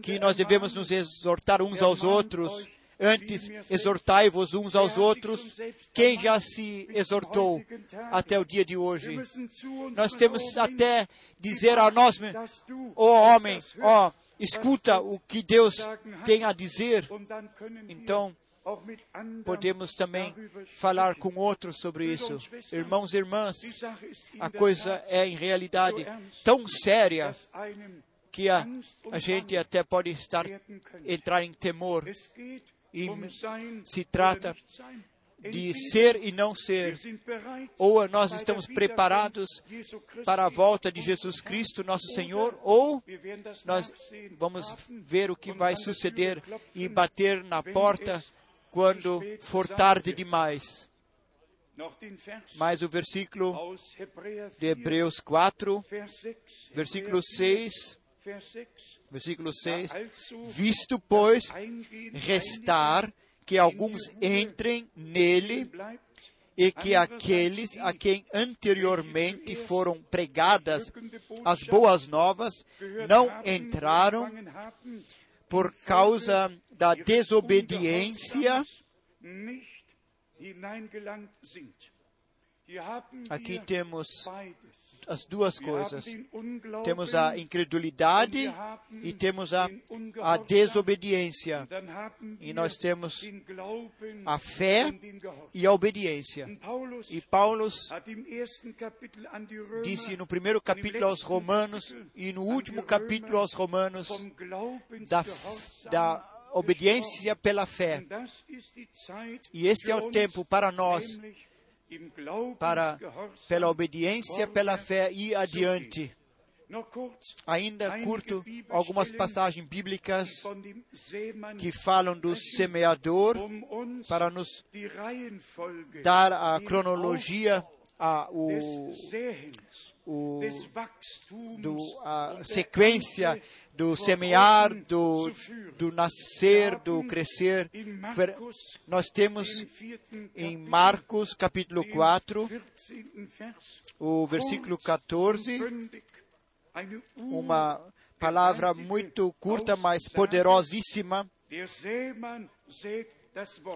que nós devemos nos exortar uns aos outros. Antes, exortai-vos uns aos outros. Quem já se exortou até o dia de hoje? Nós temos até dizer a nós, ó oh, homem, ó, oh, escuta o que Deus tem a dizer. Então, podemos também falar com outros sobre isso. Irmãos e irmãs, a coisa é em realidade tão séria que a, a gente até pode estar entrar em temor E se trata. De ser e não ser. Ou nós bei estamos preparados para a volta de Jesus. Cristo, nosso Senhor, ou nós nachsehen, vamos ver o que vai suceder e bater na porta quando for tarde demais. Mas o versículo de 4, Hebreus 4, Vers 6, versículo Hebräer 4, 6, Vers 6, versículo da 6, also visto, pois, restar que alguns entrem nele e que aqueles a quem anteriormente foram pregadas as boas novas não entraram por causa da desobediência. Aqui temos. As duas coisas. Temos a incredulidade e temos a, a desobediência. E nós temos a fé e a obediência. E Paulo disse no primeiro capítulo aos Romanos e no último capítulo aos Romanos da, da obediência pela fé. E esse é o tempo para nós, para pela obediência, pela fé e adiante. Ainda curto algumas passagens bíblicas que falam do semeador para nos dar a cronologia, a, o, o, do, a sequência do semear, do, do nascer, do crescer. Nós temos em Marcos capítulo dem 4, 14. Vers, o versículo 14, bündig eine uma palavra muito curta, mas poderosíssima.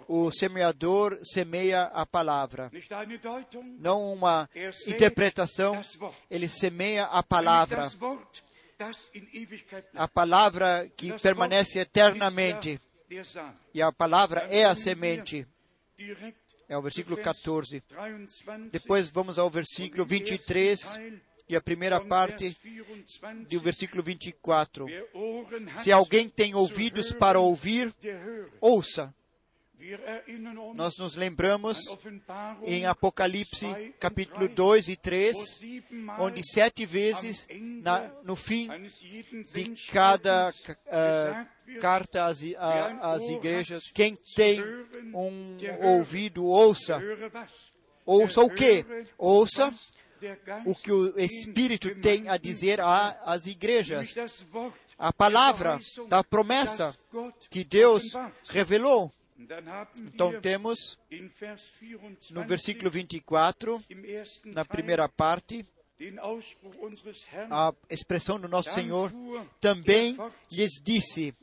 O semeador semeia a palavra. Não uma er interpretação, ele semeia a palavra. A palavra que permanece eternamente. E a palavra é a semente. É o versículo zu Vers 14. 23 Depois vamos ao versículo 23 e a primeira parte Vers 24. do versículo 24. Wer Ohren hat, Se alguém tem ouvidos para ouvir, ouça. Nós nos lembramos em Apocalipse capítulo 2 e 3, wo siebenmal onde sete vezes na- no fim de cada wird, carta às, a- às igrejas, quem tem um ouvido, ouça. Ouça o quê? Ouça o que o Espírito tem a dizer às igrejas. A palavra da promessa que Deus revelou. Então temos in Vers 24 no versículo 24, im ersten na primeira parte, a expressão do nosso Senhor, também lhes disse: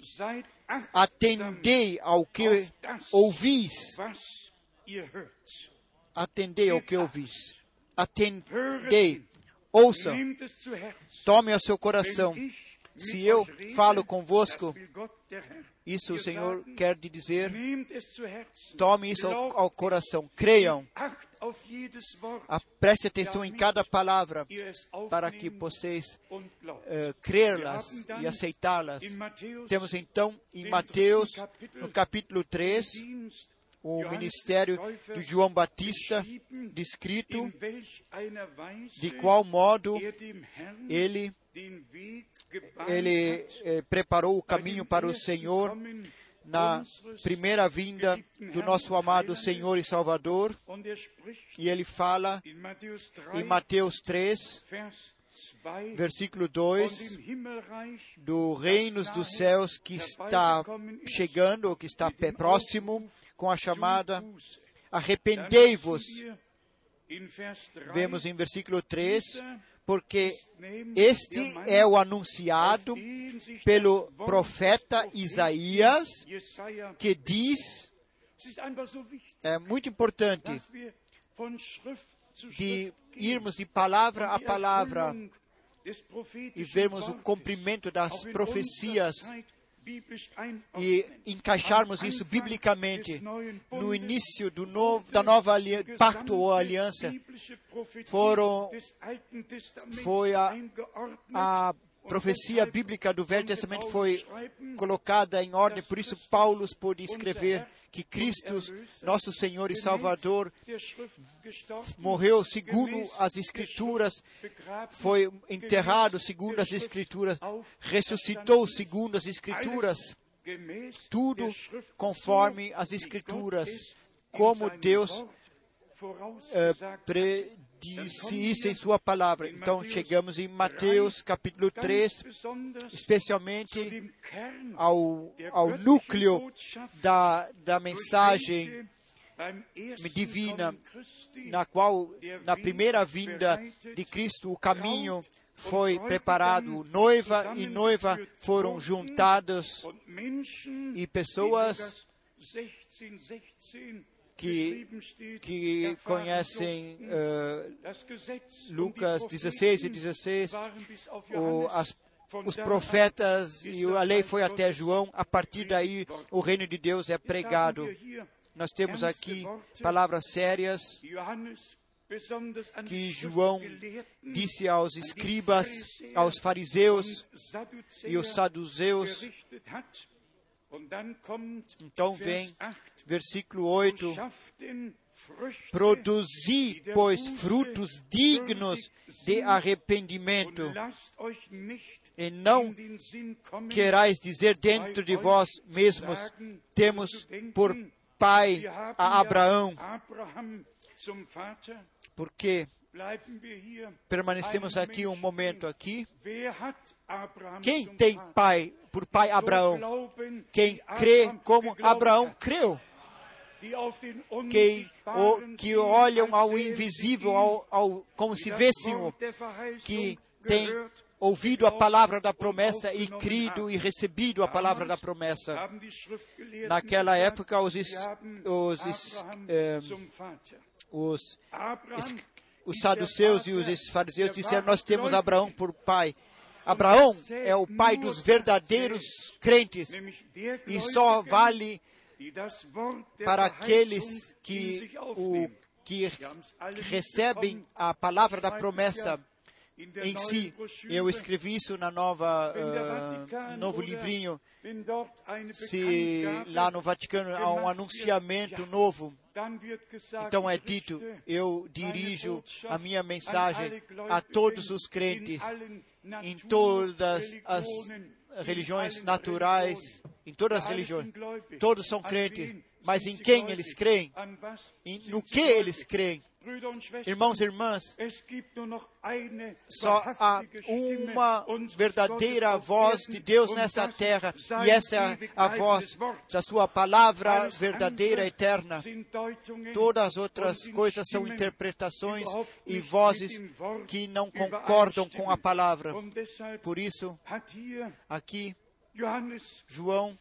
Atendei ao que ouvis. Atendei ao que ouvis. Atendei. Ouça. Nehmt es zu Herzen. Tome ao seu coração. Se eu falo convosco, isso o Senhor quer dizer. Tome isso ao, ao coração. Creiam. Preste atenção em cada palavra para que glaubt. eh, crê-las e aceitá-las. Temos então em Mateus, no capítulo 3, Dienst, o ministério de João Batista, descrito de qual modo ele, ele eh, preparou o caminho para o Senhor na primeira vinda do nosso amado. Senhor e Salvador. E ele fala in Matthäus 3, em Mateus 3, Vers 2 versículo von 2, dem Himmelreich do reinos dos céus que está chegando, ou que está próximo, com a chamada. Arrependei-vos. Dann lesen wir in Vers 3, Vemos em versículo 3, dieser porque este é o anunciado pelo profeta Isaías, que diz, é muito importante, de irmos de palavra a palavra e vermos o cumprimento das profecias e encaixarmos isso biblicamente no início do novo, da nova pacto ou aliança, foram, foi a, a profecia bíblica do Velho Testamento foi colocada em ordem, por isso Paulo pôde escrever que Cristo, nosso Senhor e Salvador, morreu segundo as Escrituras, foi enterrado segundo as Escrituras, ressuscitou segundo as Escrituras, tudo conforme as Escrituras, como Deus eh, predisse isso em Sua palavra. Então, chegamos em Mateus capítulo 3, especialmente ao, ao núcleo da, da mensagem divina, na qual, na primeira vinda de Cristo, o caminho foi preparado, noiva e noiva foram juntados e pessoas que, que conhecem uh, Lucas 16 e 16, o, as, os profetas e a lei foi até João, a partir daí o reino de Deus é pregado. Nós temos aqui palavras sérias que João disse aos escribas, aos fariseus e os saduceus. Então vem versículo 8: Produzi, pois, frutos dignos de arrependimento, e não querais dizer dentro de vós mesmos: temos por pai a Abraão, porque permanecemos aqui um momento aqui. Quem tem pai por pai Abraão? Quem crê como Abraão creu? Que, o, que olham ao invisível, ao, ao, como se vissem, que tem ouvido a palavra da promessa e crido e recebido a palavra da promessa. Naquela época, os, os, eh, os, os saduceus e os fariseus disseram: Nós temos Abraão por pai. Abraão é o pai dos verdadeiros crentes e só vale para aqueles que, o, que recebem a palavra da promessa em si. Eu escrevi isso na nova uh, novo livrinho. Se lá no Vaticano há um anunciamento novo, então é dito: eu dirijo a minha mensagem a todos os crentes em todas as religiões naturais, em todas as religiões. Todos são crentes, mas em quem eles creem? no que eles creem? Irmãos e irmãs, só há uma verdadeira voz de Deus nessa terra, e essa é a voz da Sua palavra verdadeira, eterna. Todas as outras coisas são interpretações e vozes que não concordam com a palavra. Por isso, aqui, João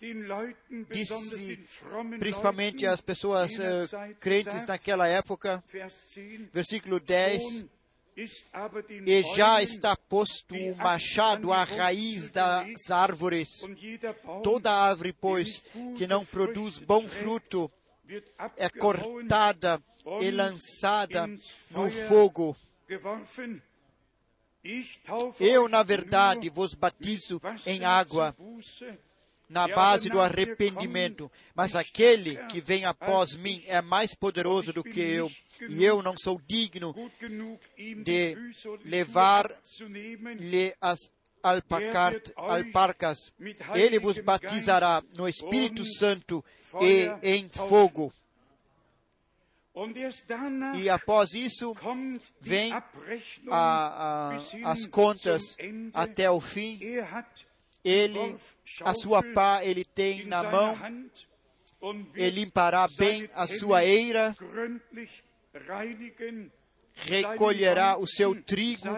disse, principalmente às pessoas uh, crentes naquela época, versículo 10, e já está posto o machado à raiz das árvores. Toda árvore, pois, que não produz bom fruto, é cortada e lançada no fogo. Eu, na verdade, vos batizo em água na base do arrependimento, mas aquele que vem após mim é mais poderoso do que eu, e eu não sou digno de levar-lhe as alparcas. Ele vos batizará no Espírito Santo e em fogo. E após isso, vem a, a, as contas até o fim. Ele, a sua pá, ele tem na mão, ele limpará bem a sua eira, recolherá o seu trigo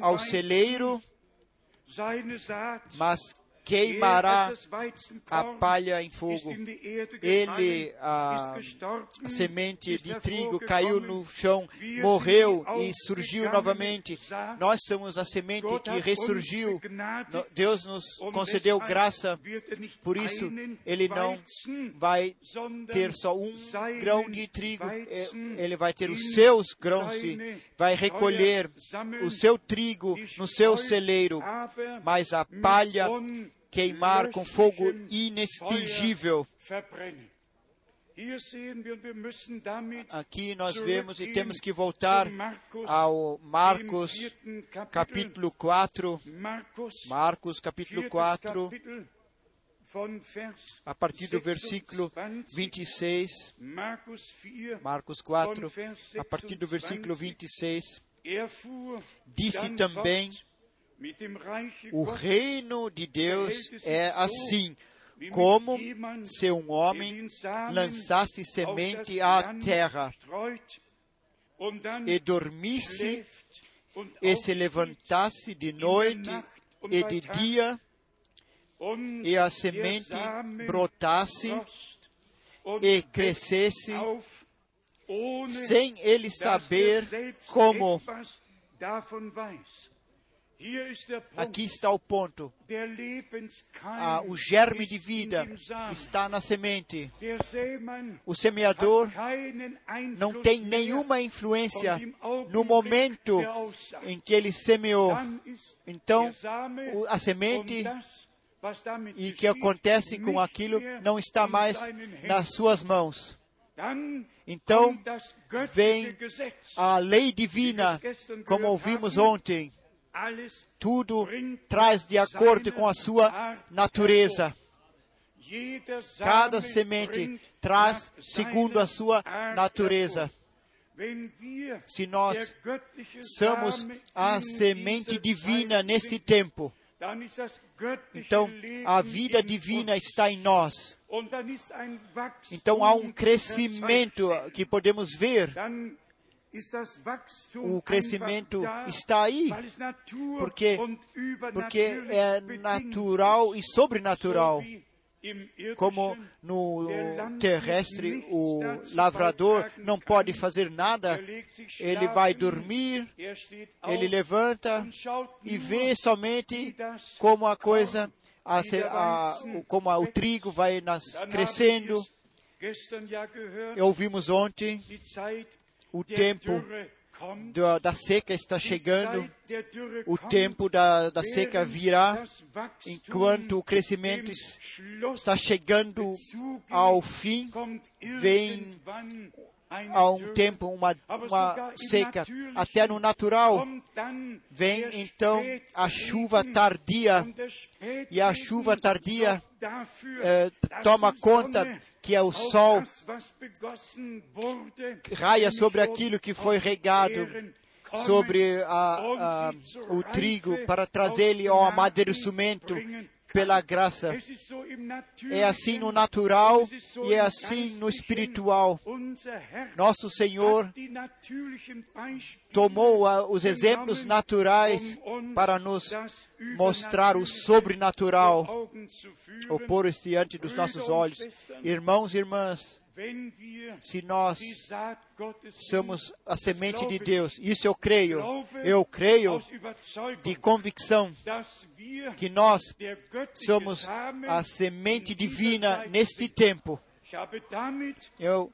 ao celeiro, mas queimará Weizenkorn, a palha em fogo. Ele, a, semente de trigo hervorgekommen. caiu no chão, Wir morreu e surgiu novamente. Nós somos a semente que ressurgiu. Deus nos concedeu graça. er Por isso, Ele não vai ter só um grão de trigo, eh, ele vai ter os seus grãos de, vai recolher o seu trigo no seu celeiro, mas a palha queimar com fogo inextingível. Damit Aqui nós vemos e temos que voltar ao Marcos, capítulo 4, Markus, Marcos capítulo viertes 4, Kapitel, von Vers a partir do versículo 26, 26, Markus 4, Marcos 4, a partir do versículo 26, er disse também: O reino de Deus é assim, como se um homem lançasse semente à terra e dormisse e se levantasse de noite e de dia e a semente brotasse e crescesse sem ele saber como. Aqui está o ponto. Ah, o germe de vida está na semente. O semeador não tem nenhuma influência no momento em que ele semeou. Então, a semente e o que acontece com aquilo não está mais nas suas mãos. Então, vem a lei divina, como ouvimos ontem. Tudo traz de acordo com a sua natureza. Cada semente traz segundo a sua natureza. Se nós somos a semente divina neste tempo, então a vida divina está em nós. Então há um crescimento que podemos ver. O crescimento está aí, porque, porque é natural e sobrenatural. Como no terrestre o lavrador não pode fazer nada, ele vai dormir, ele levanta e vê somente como a coisa, a a- como a- o trigo vai nas, crescendo. Ouvimos ontem o tempo da, da seca está chegando, o tempo da, da seca virá, enquanto o crescimento es- está chegando ao fim, vem há um tempo uma, uma seca. Até no natural. vem então a chuva tardia, e a chuva tardia eh, toma conta que é o sol raia sobre aquilo que foi regado, sobre a- a- o trigo, para trazer-lhe ao amadurecimento pela graça. É assim no natural e é assim no espiritual. Nosso Senhor tomou os exemplos naturais para nos mostrar o sobrenatural, ou pôr isso diante dos nossos olhos. Irmãos e irmãs, se nós somos a semente de Deus, isso eu creio, eu creio de convicção que nós somos a semente divina neste tempo. Eu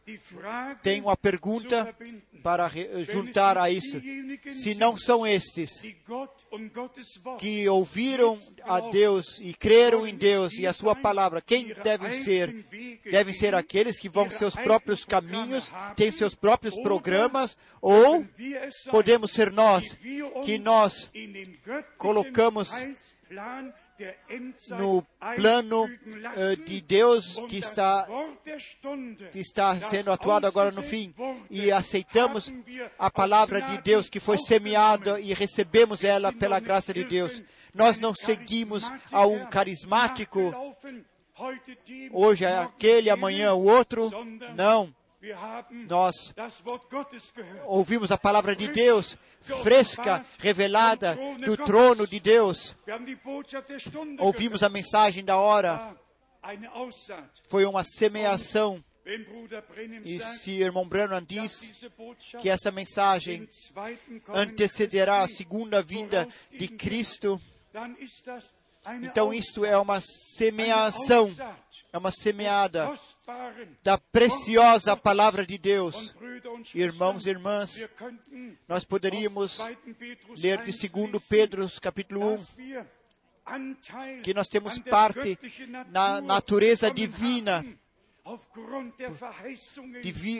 tenho uma pergunta para re- juntar a isso. Se não são estes que ouviram a Deus e creram em Deus e a sua palavra, quem devem ser? Devem ser aqueles que vão seus próprios caminhos, têm seus próprios programas, ou podemos ser nós que nós colocamos no plano eh, de Deus que está, que está sendo atuado agora no fim e aceitamos a palavra de Deus que foi semeada e recebemos ela pela graça de Deus. Nós não seguimos a um carismático, hoje é aquele, amanhã o outro. Não. Nós ouvimos a palavra de Deus fresca, revelada do trono de Deus. Ouvimos a mensagem da hora. Foi uma semeação. Brennan E se irmão dass diz que essa mensagem antecederá a segunda vinda de Cristo, então isto é uma semeação, é uma semeada da preciosa palavra de Deus. Irmãos e irmãs, nós poderíamos aus 2. Petrus ler de 1 2 lesen, Pedro, capítulo 1, dass wir Anteil que nós temos parte na Natur natureza divina,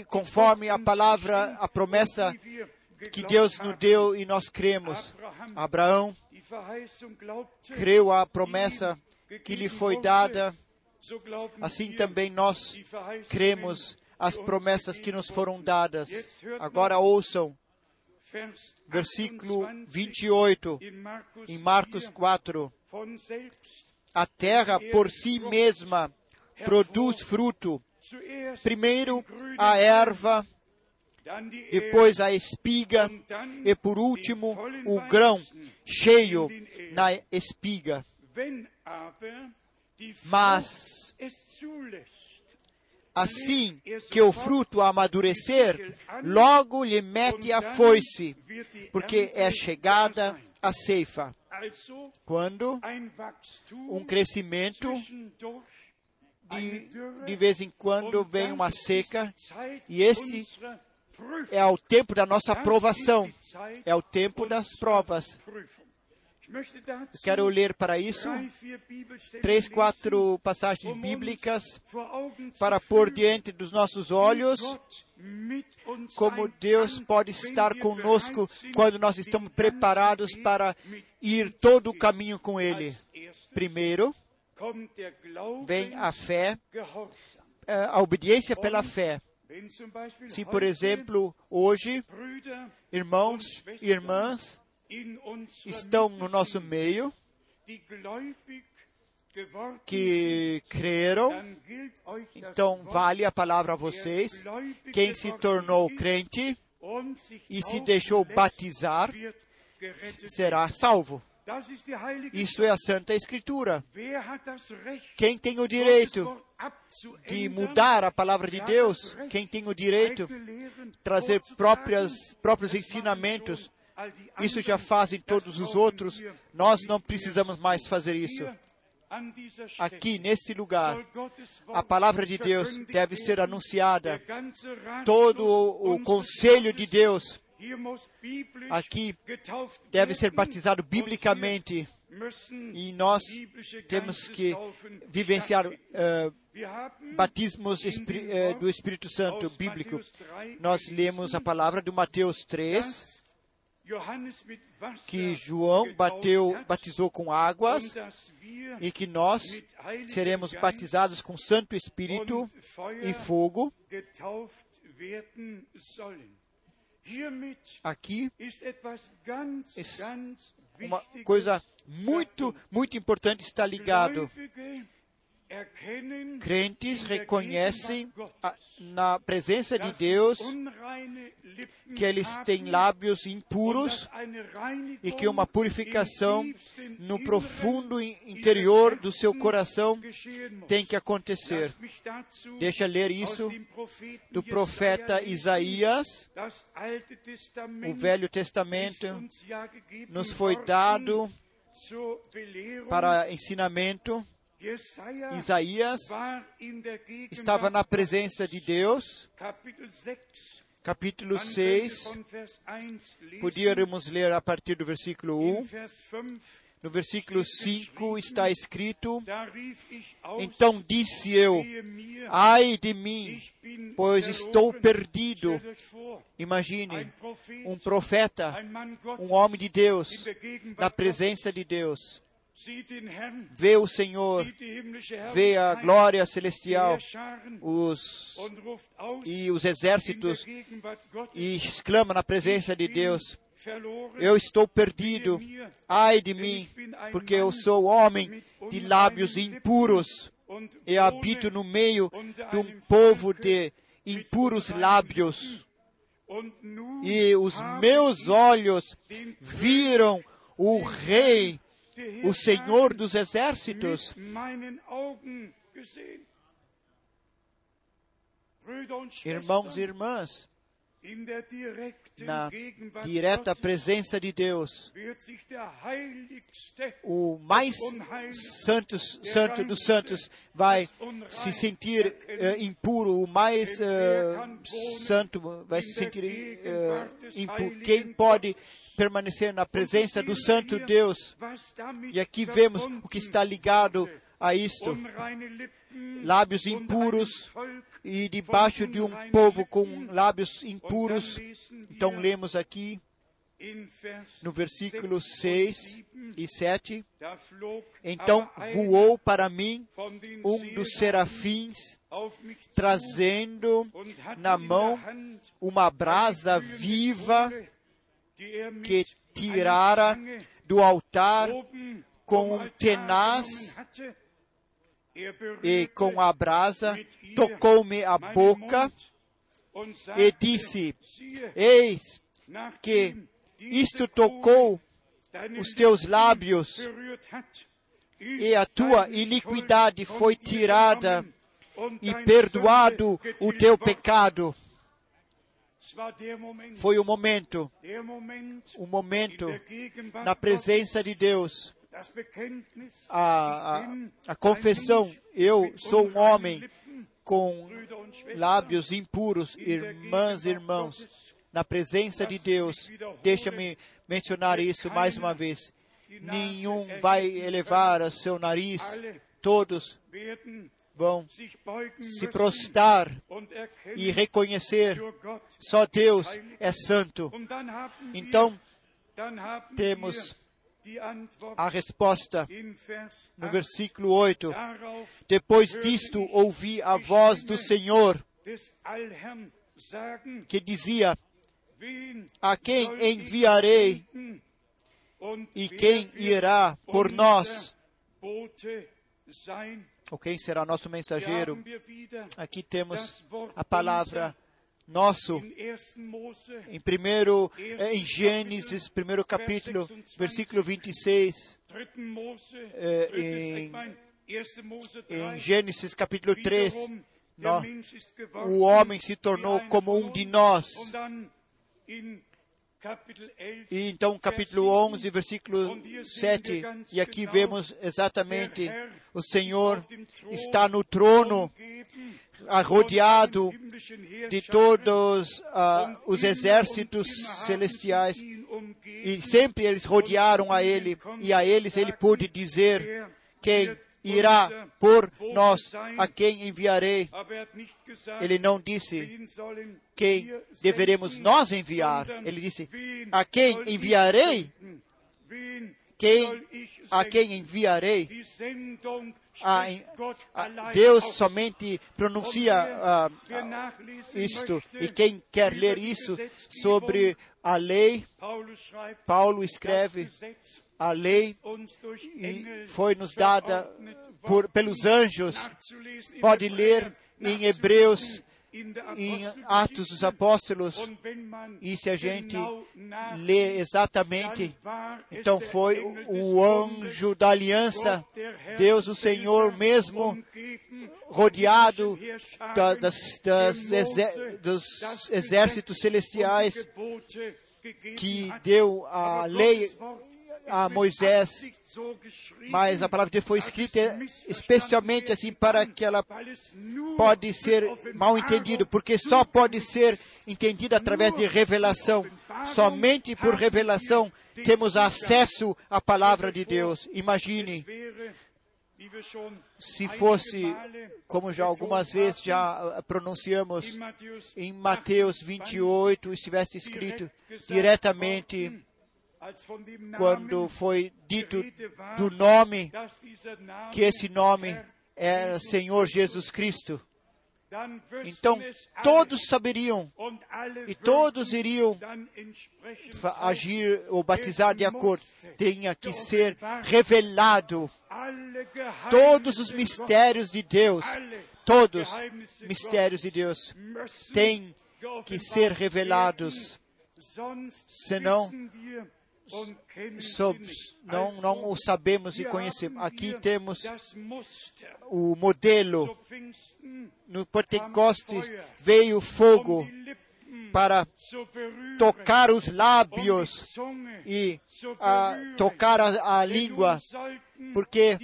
conforme a palavra, a promessa que Deus nos deu e nós cremos. Abraão creu a promessa que lhe foi dada, assim também nós cremos as promessas que nos foram dadas. Agora ouçam, Vers versículo 28 28, in Markus em Marcos 4, 4. von selbst A terra por si mesma produz fruto. Primeiro a erva, depois a espiga e por último o grão cheio na espiga. Mas assim que o fruto amadurecer, logo lhe mete a foice, porque é chegada a ceifa. Quando um crescimento, de, de vez em quando vem uma seca, e esse. É o tempo da nossa aprovação, é o tempo das provas. Dazu Quero ler para isso três, quatro passagens bíblicas para pôr diante dos nossos olhos como Deus pode estar conosco quando nós estamos preparados para ir todo o caminho com Ele. Primeiro, vem a fé, eh, a obediência pela fé. Se, por exemplo, hoje, irmãos e irmãs estão no nosso meio, que creram, então vale a palavra a vocês. Quem se tornou crente e se deixou batizar, será salvo. Isso é a Santa Escritura. Quem tem o direito de mudar a palavra de Deus? Quem tem o direito Lehren trazer próprias, próprios ensinamentos? Isso já fazem todos os outros. Nós não precisamos mais fazer isso. Aqui, nesse lugar, a palavra de Deus deve ser anunciada. Todo o, conselho de Deus aqui deve ser batizado biblicamente. E nós temos que vivenciar haben batismos eh, do Espírito Santo bíblico. Matthäus 3 Nós lemos a palavra do Mateus 3, dass Johannes mit Wasser que João bateu, batizou com águas e que nós seremos batizados com Santo Espírito e fogo. Aqui, uma coisa muito, muito importante está ligado. Crentes reconhecem a- na presença de Deus que eles têm lábios impuros e que uma purificação no profundo interior do seu coração tem que acontecer. Deixa ler isso do profeta. Isaías. O Velho Testamento nos foi dado para ensinamento. Isaías estava na presença de Deus. Kapitel 6. Capítulo Man könnte 6, von Vers 1 lesen. podíamos ler a partir do versículo In 1. Vers 5, No versículo 5 está escrito: Então disse eu: Ai de mim, pois estou perdido. Imagine um profeta, um homem de Deus, na presença de Deus. Vê o Senhor, vê a glória celestial, os e os exércitos e exclama na presença de Deus: Eu estou perdido. Ai de mim, porque eu sou homem de lábios impuros e habito no meio de um povo de impuros lábios. E os meus olhos viram o Rei, o Senhor dos Exércitos, irmãos e irmãs, na direta presença de Deus, o mais santo, santo dos santos vai se sentir eh, impuro, o mais eh, santo vai se sentir eh, impuro. Quem pode permanecer na presença do Santo Deus? E aqui vemos o que está ligado a isto: lábios impuros e debaixo de um povo com lábios impuros. Então lemos aqui no versículo 6 e 7. da flog Então voou para mim um dos serafins, trazendo na mão uma brasa viva er que tirara do altar com um tenaz e com a brasa tocou-me a boca e disse: Eis que isto tocou os teus lábios e a tua iniquidade foi tirada e perdoado o teu pecado. Foi o momento, o momento na presença de Deus, a, a, a eu sou um homem com lábios impuros, irmãs e irmãos, na presença de Deus. Deixa-me mencionar isso mais uma vez. Nenhum vai elevar o seu nariz, todos vão se erkennen, e reconhecer só Deus é santo. Então, temos a resposta no 8. versículo 8. Darauf Depois disto, ouvi a voz do Senhor que dizia: A quem enviarei e quem irá por nós? Ou quem será nosso mensageiro? Aqui temos a palavra nosso in 1. Mose em primeiro eh, em Gênesis, primeiro capítulo, versículo 26, 3. Mose, Äh, drittes, in- ich mein, 1. Mose em 3, Gênesis capítulo 3, wiederum, nó- der Mensch ist geworden o homem se tornou como um de nós. E então, capítulo Vers 11, versículo 7, e aqui vemos exatamente o Senhor está no trono, ah, rodeado de todos und os exércitos celestiais. E sempre eles rodearam a ele, e a eles ele pôde dizer: Quem irá por nós, a quem enviarei? Ele não disse quem deveremos nós enviar. Ele disse: A quem enviarei? Quem, a quem enviarei? A, a, Deus somente pronuncia nachlesen isto. E quem quer ler isso sobre a lei, Paulo escreve: a lei foi nos dada por, pelos anjos. Pode ler em Hebreus, em. Atos dos Apóstolos. E se a gente lê exatamente, então foi o anjo da aliança, Deus o Senhor mesmo, rodeado da- das, das Mose dos exércitos celestiais que deu a lei a Moisés, mas a palavra de Deus foi escrita especialmente assim para que ela pode ser mal entendido, porque só pode ser entendido através de revelação. Somente por revelação temos acesso à palavra de Deus. Imagine se fosse, como já algumas vezes já ah, pronunciamos em Mateus 28, estivesse escrito diretamente quando foi dito do nome, que esse nome era Jesus Senhor Jesus Cristo. Então todos saberiam e todos iriam agir ou batizar de acordo. Tinha que ser revelado todos os mistérios de Deus, Todos mistérios de Deus têm que ser revelados, senão não, não o sabemos e conhecemos. Aqui temos o modelo. No Pentecostes veio fogo para tocar os lábios e ah, tocar a, a língua, porque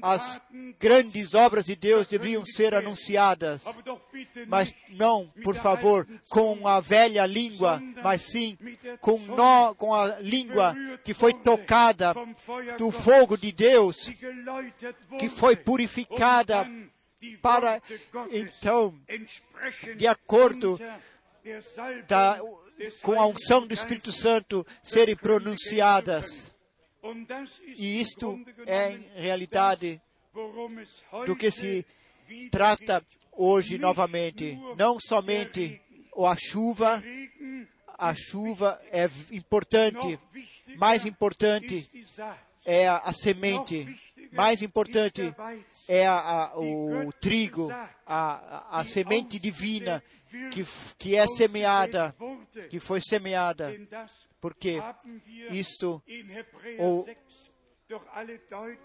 as grandes obras de Deus deveriam ser anunciadas, mas não, por favor, com a velha língua, mas sim com, com a língua que foi tocada do fogo de Deus, que foi purificada para, então, de acordo da, com a unção do Espírito Santo, serem pronunciadas. E isto é, em realidade, do que se trata hoje novamente. Não somente a chuva, a chuva é importante, mais importante é a, a semente, mais importante é a, a, o trigo, a, a, semente divina que, que é semeada, que foi semeada, porque isto ou,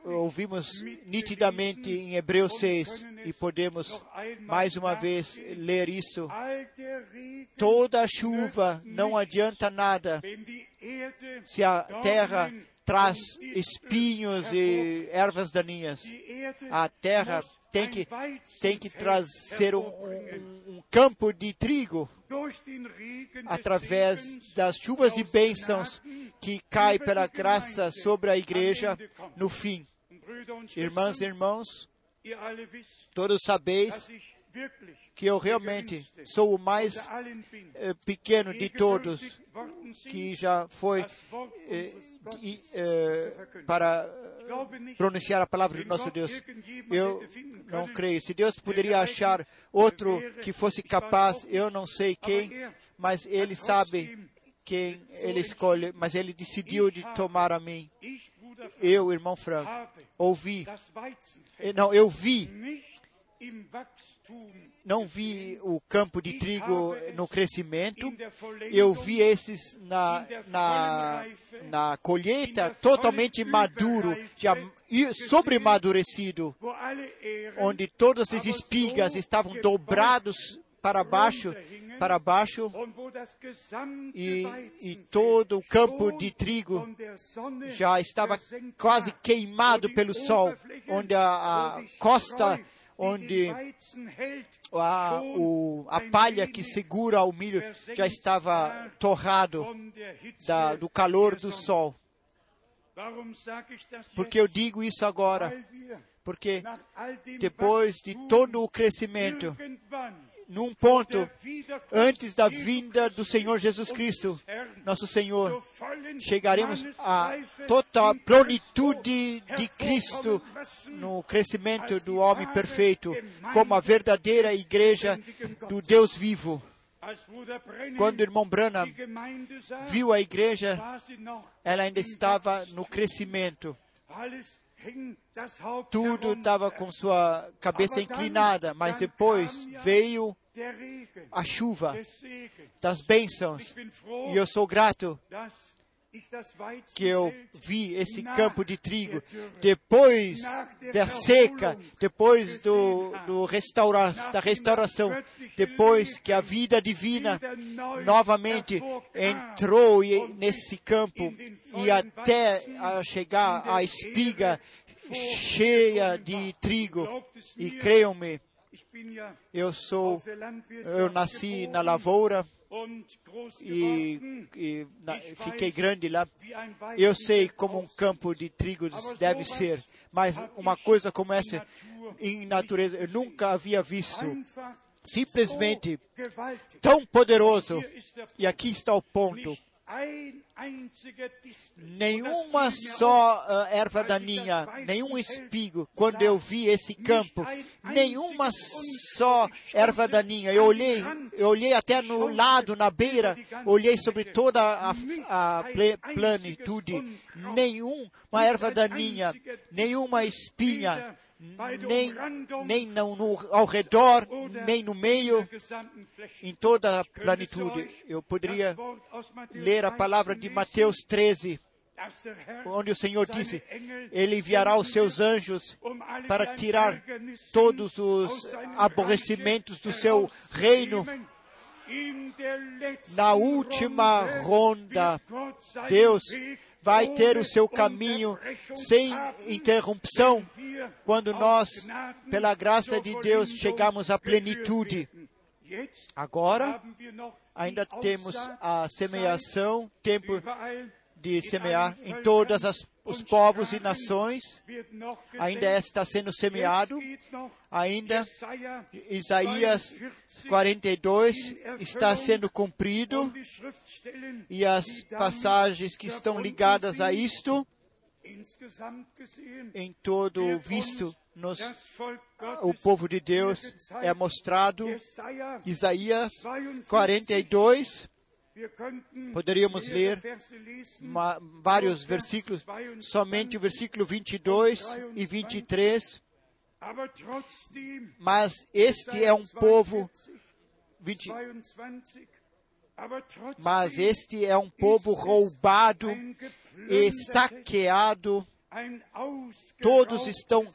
ouvimos nitidamente em Hebreus 6 e podemos mais uma vez ler isso. Toda chuva não adianta nada se a terra traz espinhos e ervas daninhas. A terra tem que, tem que trazer um, um, um campo de trigo através das chuvas de bênçãos que cai pela graça sobre a igreja no fim. Irmãs e irmãos, todos sabeis que eu realmente sou o mais eh, pequeno de todos que já foi eh, eh, para pronunciar a palavra de nosso Deus. Eu não creio. Se Deus poderia achar outro que fosse capaz, eu não sei quem, mas Ele sabe quem Ele escolhe, mas Ele decidiu de tomar a mim. Eu, irmão Franco, ouvi, não, eu vi não vi o campo de trigo no crescimento, eu vi esses na, na, na colheita totalmente maduro, já sobremadurecido, onde todas as espigas estavam dobrados para baixo, para baixo, e, e todo o campo de trigo já estava quase queimado pelo sol, onde a, a costa onde a, o, a palha que segura o milho já estava torrado da, do calor do sol. Porque eu digo isso agora? Porque depois de todo o crescimento, num ponto, antes da vinda do Senhor Jesus Cristo, nosso Senhor, chegaremos à total plenitude de Cristo no crescimento do homem perfeito, como a verdadeira igreja do Deus vivo. Quando o irmão Branham viu a igreja, ela ainda estava no crescimento. Tudo estava com sua cabeça inclinada, mas depois veio a chuva das bênçãos. E eu sou grato que eu vi esse campo de trigo depois da seca, depois do, do restaura, da restauração, depois que a vida divina novamente entrou nesse campo e até a chegar a espiga cheia de trigo. E creiam-me, eu sou, eu nasci na lavoura e, e na, fiquei grande lá. Eu sei como um campo de trigo deve ser, mas uma coisa como essa em natureza eu nunca havia visto. Simplesmente tão poderoso. E aqui está o ponto nenhuma só uh, erva daninha, nenhum espigo. Quando eu vi esse campo, nenhuma só erva daninha. Eu olhei, eu olhei até no lado, na beira, olhei sobre toda a, a plenitude. Nenhuma erva daninha, nenhuma espinha, nem, nem no, no- ao redor, nem no meio, em toda a plenitude. euch Eu poderia ler a 13 palavra de Mateus 13, dass der Herr onde o Senhor disse: Ele enviará os seus anjos para tirar todos os aborrecimentos do seu reino. Na última ronda, Deus vai ter o seu caminho sem interrupção quando nós, pela graça de Deus, chegamos à plenitude. Agora, ainda temos a semeação, tempo de semear em todas as os povos e nações. Ainda está sendo semeado. Ainda Isaías 42 42 está sendo cumprido e as passagens que estão ligadas a isto, em todo wird visto, nos, o povo de Deus é mostrado. Isaías 42, 42, wir könnten Poderíamos ler vários versículos, 22, somente o versículo 22 e 23, aber trotzdem mas este é um povo 20, 22, aber trotzdem mas este é um povo roubado e saqueado, todos estão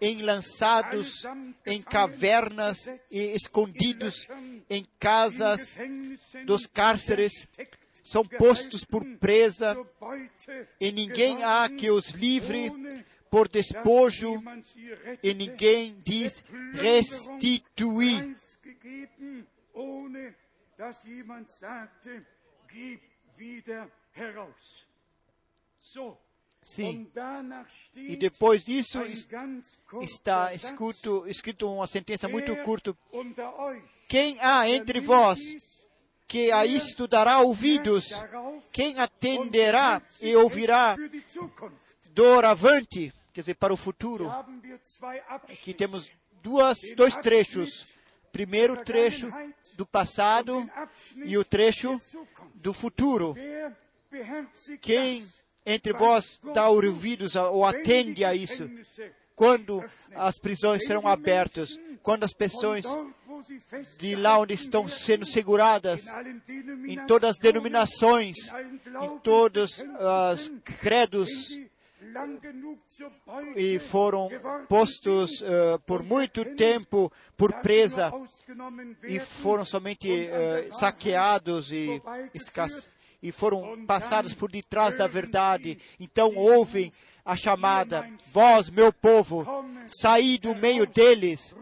enlançados em cavernas e escondidos em casas dos cárceres, são postos por presa, e ninguém há que os livre por despojo, e ninguém diz restituir. gib wieder heraus. So, Sim. E depois disso está escrito, escrito uma sentença muito "Wer curta. Quem há entre vós que a isto dará ouvidos? Quem atenderá e ouvirá doravante, quer dizer, para o futuro? Aqui temos duas, dois trechos. Primeiro trecho do passado e o trecho do futuro. Quem entre vós dá ouvidos ou atende a isso? Quando as prisões serão abertas? Quando as pessoas de lá onde estão sendo seguradas, em todas as denominações, em todos os credos, e foram postos eh, por muito tempo por presa e foram somente Wahrheit saqueados e escassos e foram passados por detrás da verdade. Então ouvem a chamada: "Ihr mein Vós, meu povo, saí do meio deles,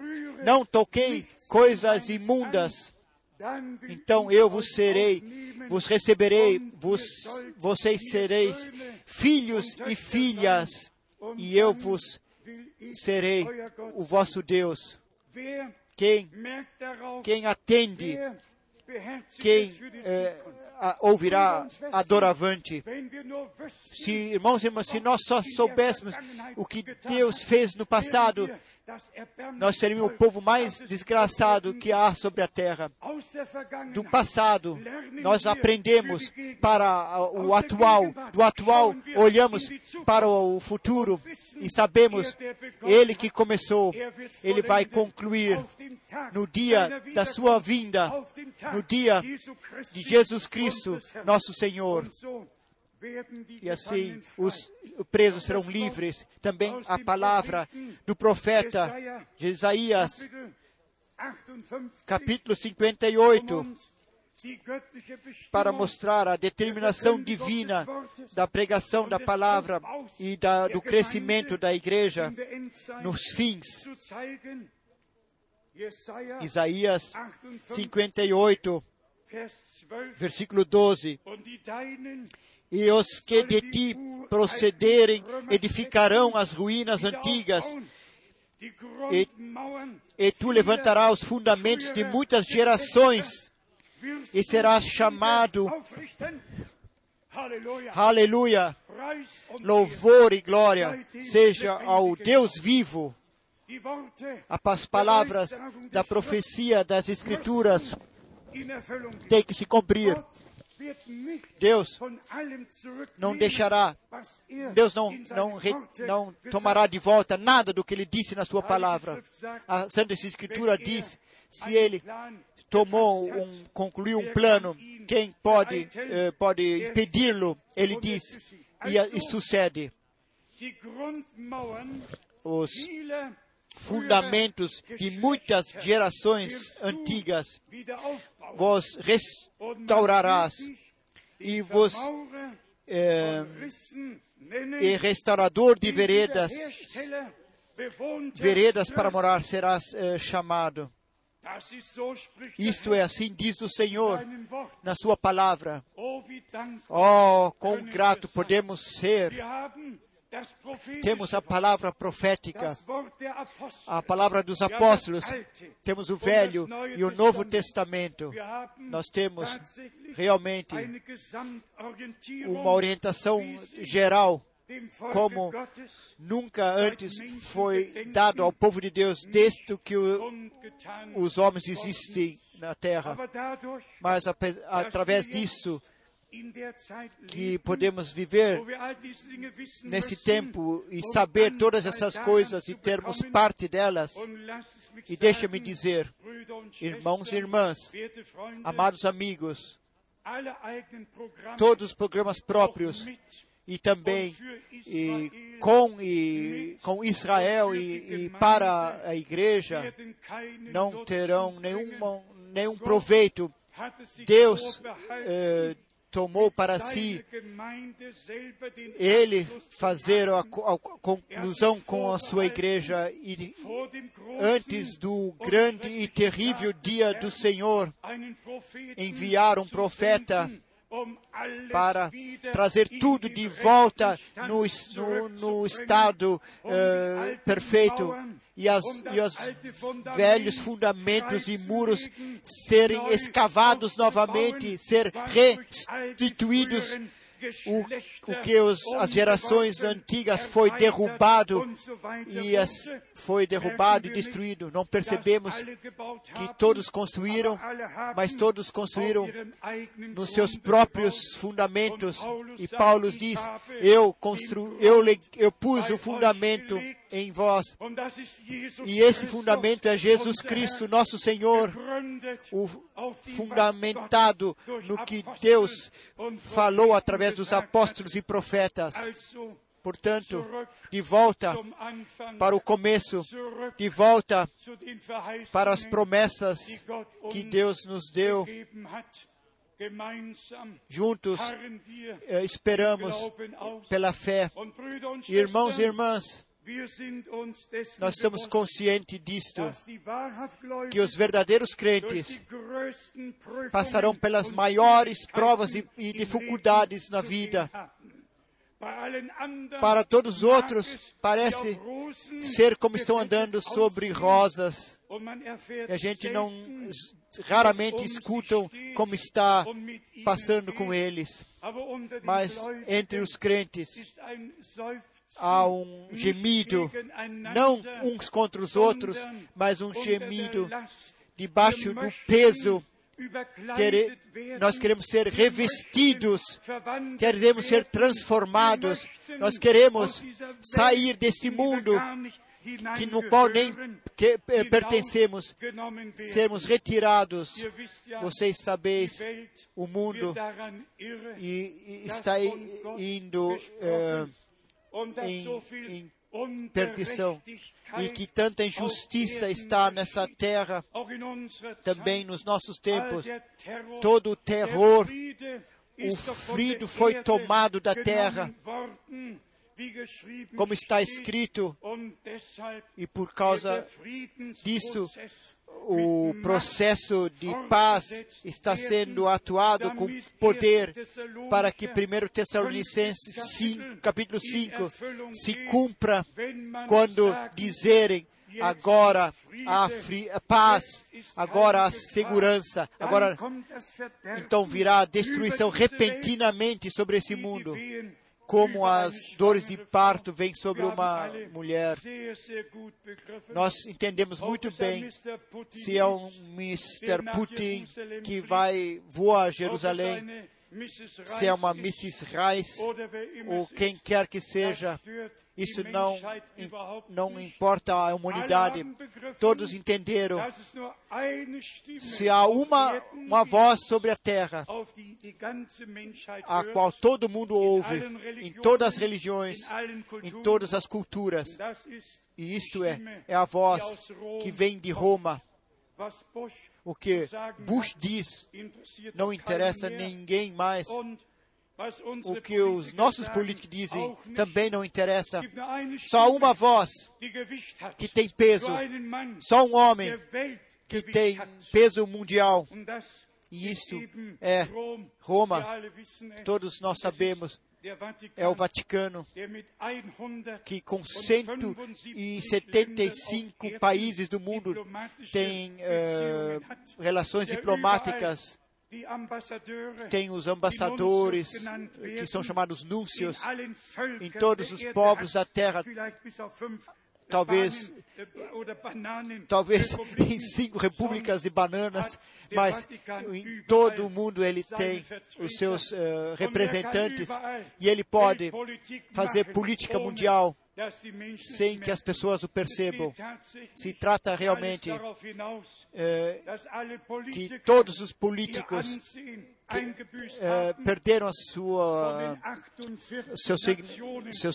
não toquei coisas imundas. Então eu vos serei, vos receberei, vos, vocês sereis filhos e filhas, e eu vos serei o vosso Deus. Quem, quem atende, quem eh? A- ouvirá adoravante. Se, irmãos e irmãs, se nós só soubéssemos o que Deus fez no passado, nós seríamos o povo mais desgraçado que há sobre a terra. Do passado, nós aprendemos para o atual. Do atual, olhamos para o futuro e sabemos, Ele que começou, er Ele vai concluir no dia da sua vinda, no dia de Jesus Cristo, nosso Senhor. E assim os presos serão livres. Também a palavra do profeta de Isaías, Kapitel 58, capítulo um 58, uns die göttliche Bestimmung para mostrar a determinação divina da pregação da palavra e da, do crescimento da igreja nos fins. Isaías 58, 58, Vers 12. versículo 12. E os que de ti procederem edificarão as ruínas antigas, Grundmauern e tu levantarás os fundamentos de muitas gerações, e serás chamado, aleluia, louvor e glória seja ao Deus vivo. As palavras da profecia das Escrituras têm que se cumprir. Nicht Deus não deixará, er Deus não, não, não tomará de volta nada do que ele disse na sua palavra. A Santa Escritura wenn er diz: se ele tomou um, concluiu um wer plano, quem pode, eh, pode Er impedi-lo? Ele diz, e, e sucede. Os fundamentos de muitas gerações antigas vos restaurarás e vos eh, e restaurador de veredas, veredas para morar serás eh, chamado. Isto é assim diz o Senhor na sua palavra. Oh, quão grato podemos ser. Temos a palavra profética, a palavra dos apóstolos, temos o Velho e o Novo Testamento. Nós temos realmente uma orientação geral, como nunca antes foi dado ao povo de Deus desde que o, os homens existem na terra. Mas através disso que podemos viver nesse tempo e saber todas essas coisas e termos parte delas. E deixa-me dizer, irmãos e irmãs, amados amigos, todos os programas próprios e também e com, e, com Israel e, e para a igreja não terão nenhum, nenhum proveito. Deus eh, tomou para si ele fazer a, co- a conclusão com a sua igreja e antes do grande e terrível dia do Senhor enviar um profeta para trazer tudo de volta no, no, no estado eh, perfeito e, as, e os velhos fundamentos e muros serem escavados novamente, ser restituídos o, o que os, as gerações antigas foi derrubado e as, foi derrubado e destruído. Não percebemos que todos construíram, mas todos construíram nos seus próprios fundamentos. E Paulo diz: Eu constru, eu, eu pus o fundamento em vós. E esse fundamento é Jesus Cristo, nosso Senhor, o fundamentado no que Deus falou através dos apóstolos e profetas. Portanto, de volta para o começo, de volta para as promessas que Deus nos deu, juntos eh, esperamos pela fé. Irmãos e irmãs, nós somos conscientes disto, que os verdadeiros crentes passarão pelas maiores provas e, e dificuldades na vida. Para todos os outros, parece ser como estão andando sobre rosas. E a gente não raramente escutam como está passando com eles. Mas entre os crentes há um gemido, não uns contra os outros, mas um gemido debaixo do peso. Quere- nós queremos ser revestidos, queremos ser transformados, nós queremos sair desse mundo que no qual nem que, eh, pertencemos, sermos retirados. Vocês sabeis, o mundo e, e está indo eh, em, em perdição. e que tanta injustiça está nessa terra, também nos nossos tempos. Todo o terror, o frio foi tomado da terra, como está escrito, e por causa disso, o processo de paz está sendo atuado com poder para que 1 Tessalonicenses 5, capítulo 5 se cumpra quando dizerem agora a, fri- a paz, agora a segurança, agora então virá a destruição repentinamente sobre esse mundo, como as dores de parto vêm sobre uma mulher. Nós entendemos muito bem se é um Mr. Putin que vai voar a Jerusalém, se é uma Mrs. Reis ou quem quer que seja, isso não, não importa a humanidade. Todos entenderam. Se há uma, uma voz sobre a terra, a qual todo mundo ouve, em todas as religiões, em todas as culturas, e isto é, é a voz que vem de Roma. O que Bush diz não interessa mehr. ninguém mais. O que os nossos políticos dizem também não interessa. Só uma voz que tem peso, só um homem que tem peso mundial. E ist isto é Roma. Todos nós sabemos, é o Vaticano, der mit 100 que com und 175 países do mundo tem eh, relações diplomáticas, tem os ambassadores, genannt que são chamados núncios, em todos os povos da terra, talvez- talvez em cinco repúblicas de bananas, mas em todo o mundo ele tem os seus eh, kann representantes e ele pode fazer política mundial sem que as pessoas o percebam. Se trata realmente alle que todos os políticos eh, haben perderam a sua den 48 seu seu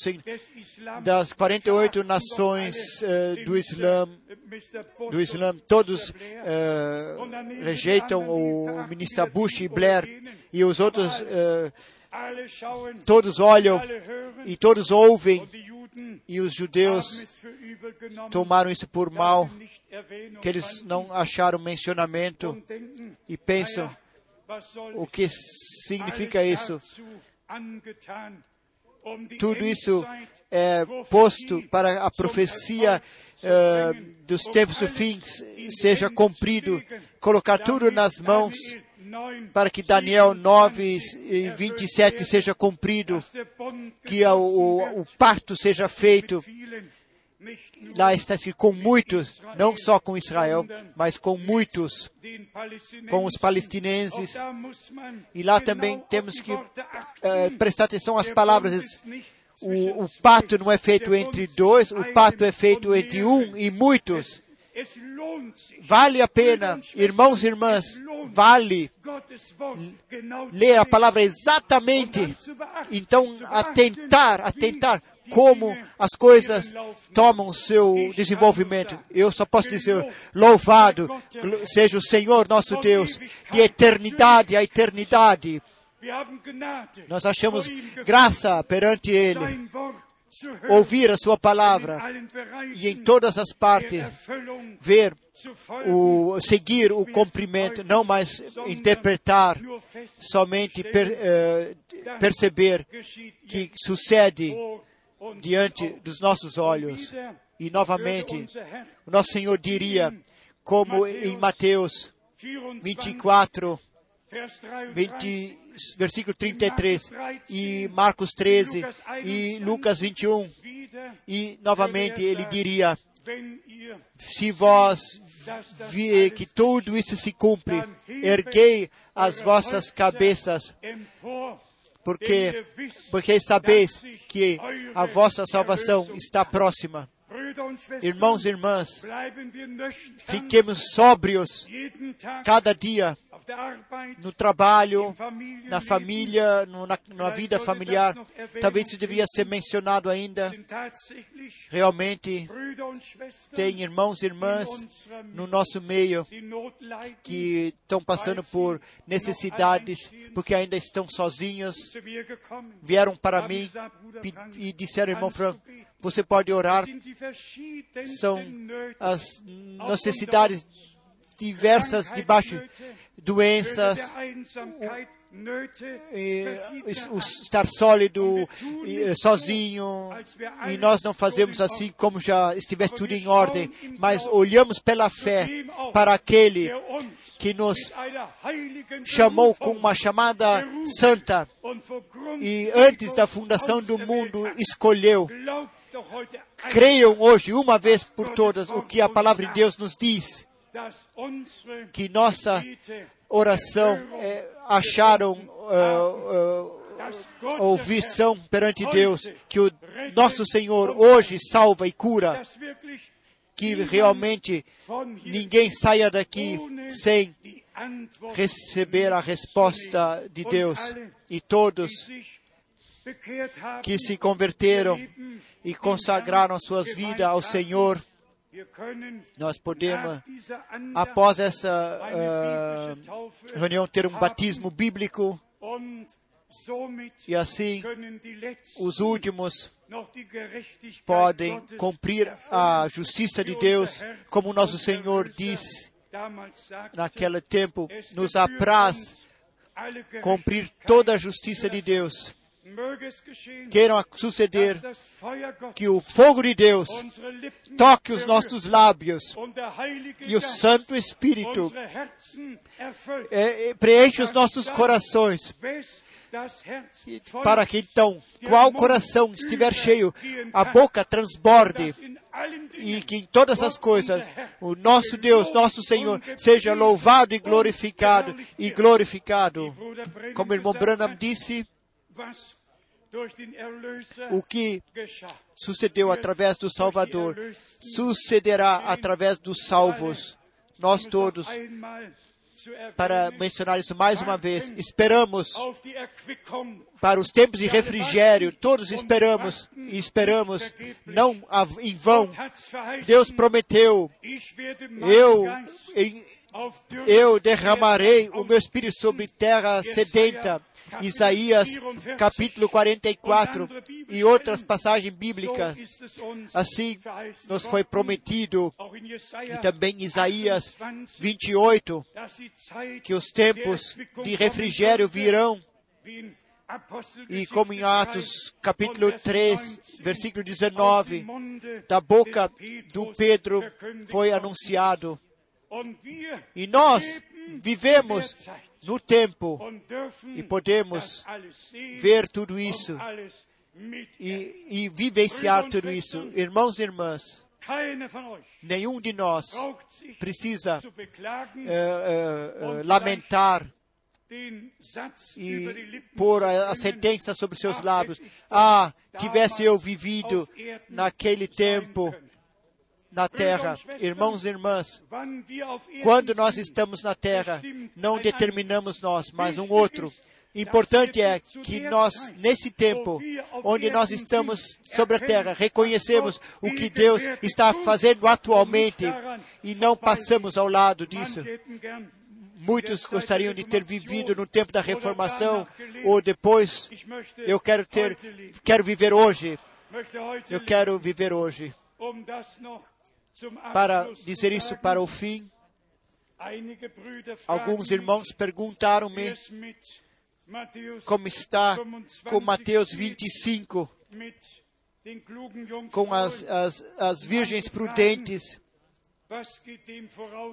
das 48 Sagten doch nações den do. Islã, do Islã, todos eh, rejeitam o ministro Bush e Blair e os outros todos olham e todos ouvem e os judeus tomaram isso por mal, que eles não acharam mencionamento e pensam o que significa isso. Tudo isso é posto para a profecia eh, dos tempos do fim seja cumprido, colocar tudo nas mãos para que Daniel 9 e 27 seja cumprido, que a- o, o pacto seja feito. Lá está escrito com muitos, não só com Israel, mas com muitos, com os palestinenses. E lá também temos que eh, prestar atenção às palavras. O, o pacto não é feito entre dois, o pacto é feito entre um e muitos. Vale a pena, irmãos e irmãs, vale ler a palavra exatamente. Então, atentar, atentar como as coisas tomam seu desenvolvimento. Eu só posso dizer, louvado seja o Senhor nosso Deus, de eternidade a eternidade. Nós achamos graça perante Ele, ouvir a Sua palavra e em todas as partes ver o seguir o cumprimento, não mais interpretar, somente per- eh, perceber que sucede diante dos nossos olhos. E novamente, o nosso Senhor diria, como em Mateus 24, 20, versículo 33, e Marcos 13, e Lucas 21, e novamente ele diria: Se vós vê que tudo isso se cumpre, erguei as vossas cabeças, porque, porque sabeis que a vossa salvação está próxima. Irmãos e irmãs, fiquemos sóbrios cada dia no trabalho, na família, no- na, na vida familiar. Talvez isso deveria ser mencionado ainda. Realmente, tem irmãos e irmãs no nosso meio que estão passando por necessidades, porque ainda estão sozinhos. Vieram para mim e disseram, irmão Franco, você pode orar. São as necessidades diversas debaixo doenças, es- o estar sólido, sozinho, e nós não fazemos assim como já estivesse tudo em ordem, mas olhamos pela fé para aquele que nos chamou com uma chamada santa e antes da fundação do mundo escolheu. Creiam hoje, uma vez por todas, o que a palavra de Deus nos diz, que nossa oração é acharam uh, uh, ouvição perante Deus, que o nosso Senhor hoje salva e cura, que realmente ninguém saia daqui sem receber a resposta de Deus. E todos que se converteram e consagraram as suas vidas ao Senhor, nós podemos, após essa Taufe reunião, ter um batismo bíblico. E assim os últimos podem cumprir a justiça de Deus, como nosso Senhor sagte, naquele tempo, nos apraz cumprir toda a justiça de Deus. Queiram suceder que o fogo de Deus toque os nossos lábios e o Santo Espírito é, é, preenche os nossos corações, para que então, qual coração estiver cheio, a boca transborde e que em todas as coisas o nosso Deus, nosso Senhor, seja louvado e glorificado e glorificado. Como o irmão Branham disse, o que sucedeu através do Salvador sucederá através dos salvos. Nós todos, para mencionar isso mais uma vez, esperamos para os tempos de refrigério, todos esperamos e esperamos, não em vão. Deus prometeu, eu, eu derramarei o meu espírito sobre terra sedenta. Isaías capítulo 44 e outras passagens bíblicas. Assim nos foi prometido, e também Isaías 28, 28, dass die Zeit que os tempos de refrigério virão, e como em 3 Atos capítulo und Vers 3, 19, versículo aus dem 19, Munde da boca do Pedro foi anunciado. E nós vivemos no tempo e podemos ver tudo isso e, e vivenciar tudo isso. Irmãos e irmãs, nenhum de nós precisa eh, eh, eh, lamentar e pôr a, a sentença sobre seus "Ach, lábios. Ah, tivesse eu vivido naquele tempo können." Na terra. Irmãos e irmãs, quando nós estamos na terra, não determinamos nós, mas um outro. Importante é que nós, nesse tempo, onde nós estamos sobre a terra, reconhecemos o que Deus está fazendo atualmente e não passamos ao lado disso. Muitos gostariam de ter vivido no tempo da reformação ou depois. Eu quero ter, quero viver hoje. Eu quero viver hoje. Para dizer isso para o fim, alguns irmãos perguntaram-me como está com Mateus 25, mit den klugen Jungfrauen, com as, as, as virgens prudentes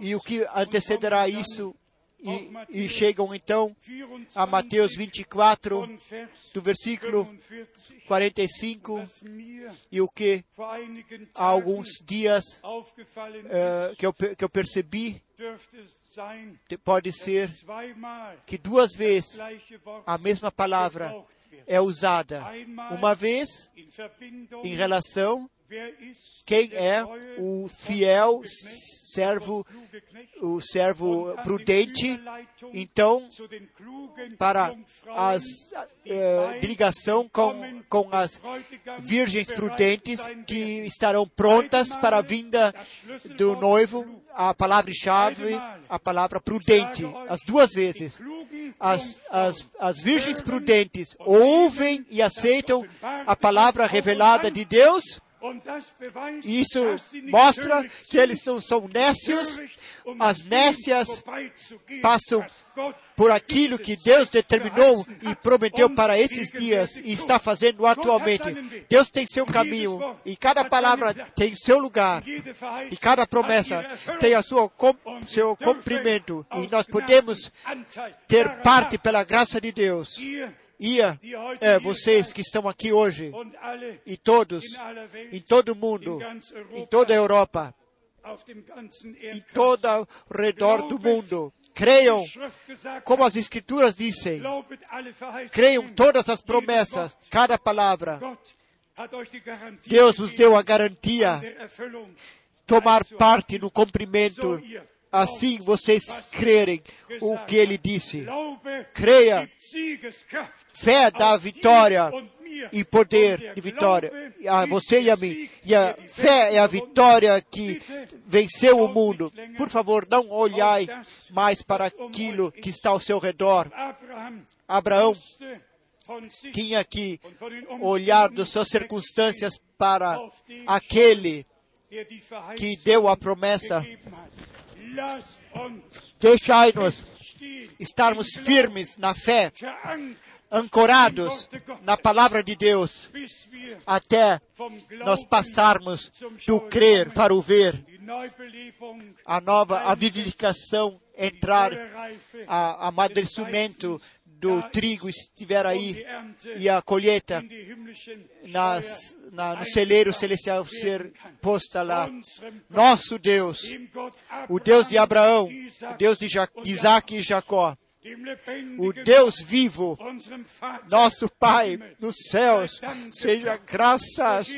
e o que antecederá isso. E, e chegam então a Mateus 24, von Vers do versículo 45, 45, was mir e o que há alguns dias ist, que, eu, que eu percebi, pode ser que duas vezes a mesma palavra é usada. Uma vez em relação quem é o fiel servo, o servo prudente. Então, para die eh, ligação com, com as virgens prudentes que estarão prontas para a vinda do noivo, a palavra-chave, a palavra prudente, as duas vezes. As, as, as virgens prudentes ouvem e aceitam a palavra revelada de Deus. Isso mostra que eles não são nécios, as nécias passam por aquilo que Deus determinou e prometeu para esses dias e está fazendo atualmente. Deus tem seu caminho e cada palavra tem seu lugar e cada promessa tem a sua seu dürfen cumprimento e nós podemos ter parte pela graça de Deus. E é, vocês que estão aqui hoje e todos em todo o mundo, em toda a Europa, em todo ao redor do mundo, Creiam, como as Escrituras dizem. Creiam todas as promessas, cada palavra. Deus vos deu a garantia tomar parte no cumprimento. Assim vocês crerem o que ele disse. Creia. Fé dá vitória e poder der de vitória a você e a mim. E a fé é a vitória que venceu o mundo. Por favor, não olhai mais para aquilo que está ao seu redor. Abraão tinha que olhar das suas circunstâncias para aquele que deu a promessa. Deixai-nos estarmos firmes na fé, ancorados na palavra de Deus, até nós passarmos do crer para o ver, a nova, a vivificação entrar, a amadurecimento do trigo estiver aí e a colheita nas, na, no celeiro celestial ser posta lá. Nosso Deus, o Deus de Abraão, o Deus de Ja- Isaac e Jacó, o Deus vivo, nosso Pai nos céus, seja graças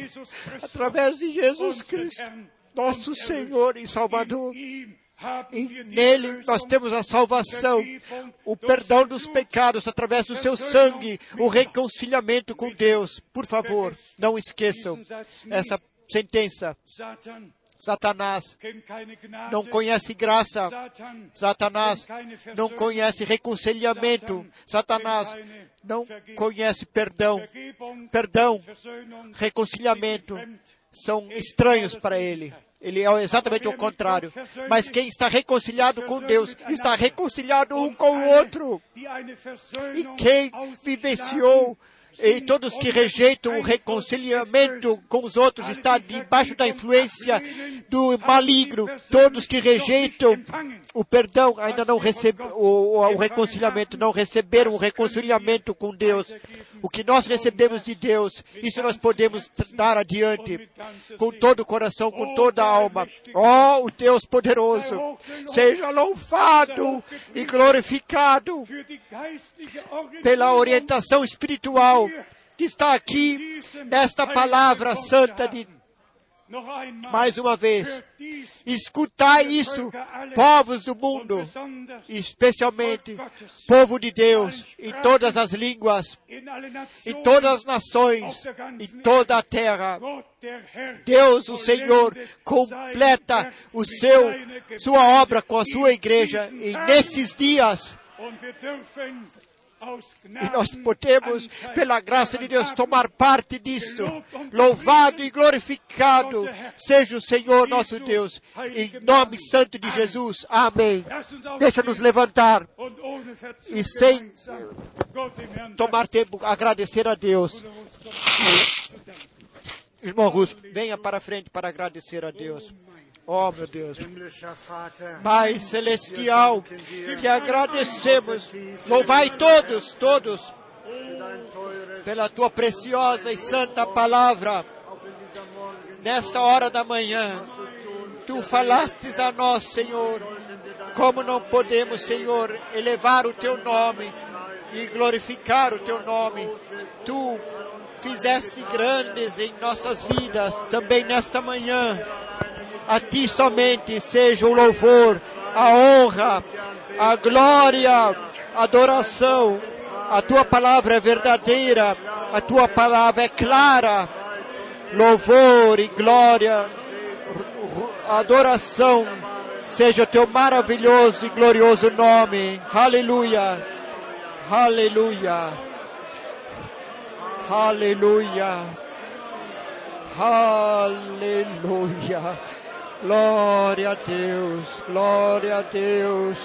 através de Jesus Cristo, nosso Senhor e. Salvador. E nele nós temos a salvação, o perdão dos pecados através do seu sangue, o reconciliamento com Deus. Por favor, não esqueçam essa sentença. Satan Satanás não conhece graça. Satan Satanás não conhece reconciliamento. Satanás não conhece perdão. Perdão, reconciliamento são estranhos para ele. Ele é exatamente o contrário. Mas quem está reconciliado com Deus está reconciliado um com o outro. E quem vivenciou e todos que rejeitam o reconciliamento com os outros está debaixo da influência do maligno. Todos que rejeitam o perdão ainda não receberam o, reconciliamento, não receberam o reconciliamento com Deus. O que nós recebemos de Deus, isso nós podemos dar adiante com todo o coração, com toda a alma. Oh, o Deus poderoso, seja louvado e glorificado pela orientação espiritual que está aqui nesta palavra santa de mais uma vez. Escutai isso, povos do und mundo, especialmente povo de Deus, em todas as línguas, em todas as nações, em toda a terra. Deus, o Senhor, completa o seu, sua obra com a sua igreja. E nesses dias, E nós podemos, pela graça de Deus, tomar parte disto. Louvado e glorificado seja o Senhor nosso Deus. Em nome santo de Jesus. Amém. Deixa-nos levantar e sem tomar tempo agradecer a Deus. Irmão Russo, venha para frente para agradecer a Deus. Oh, meu Deus. Pai celestial, te agradecemos. Louvai todos, todos, pela tua preciosa e santa palavra. Nesta hora da manhã, tu falastes a nós, Senhor, como não podemos, Senhor, elevar o teu nome e glorificar o teu nome. Tu fizeste grandes em nossas vidas, também nesta manhã. A ti somente seja o louvor, a honra, a glória, a adoração. A tua palavra é verdadeira, a tua palavra é clara. Louvor e glória, adoração, seja o teu maravilhoso e glorioso nome. Aleluia, aleluia, aleluia, aleluia. Glória a Deus, glória a Deus,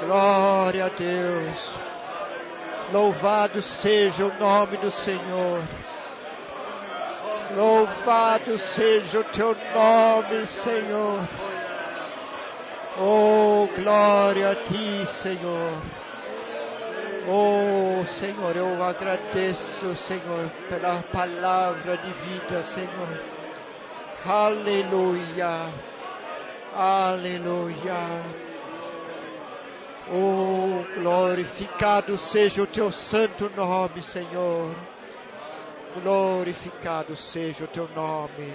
glória a Deus. Louvado seja o nome do Senhor. Louvado seja o teu nome, Senhor. Oh, glória a ti, Senhor. Oh, Senhor, eu agradeço, Senhor, pela palavra de vida, Senhor. Aleluia. Aleluia. Oh, glorificado seja o teu santo nome, Senhor. Glorificado seja o teu nome.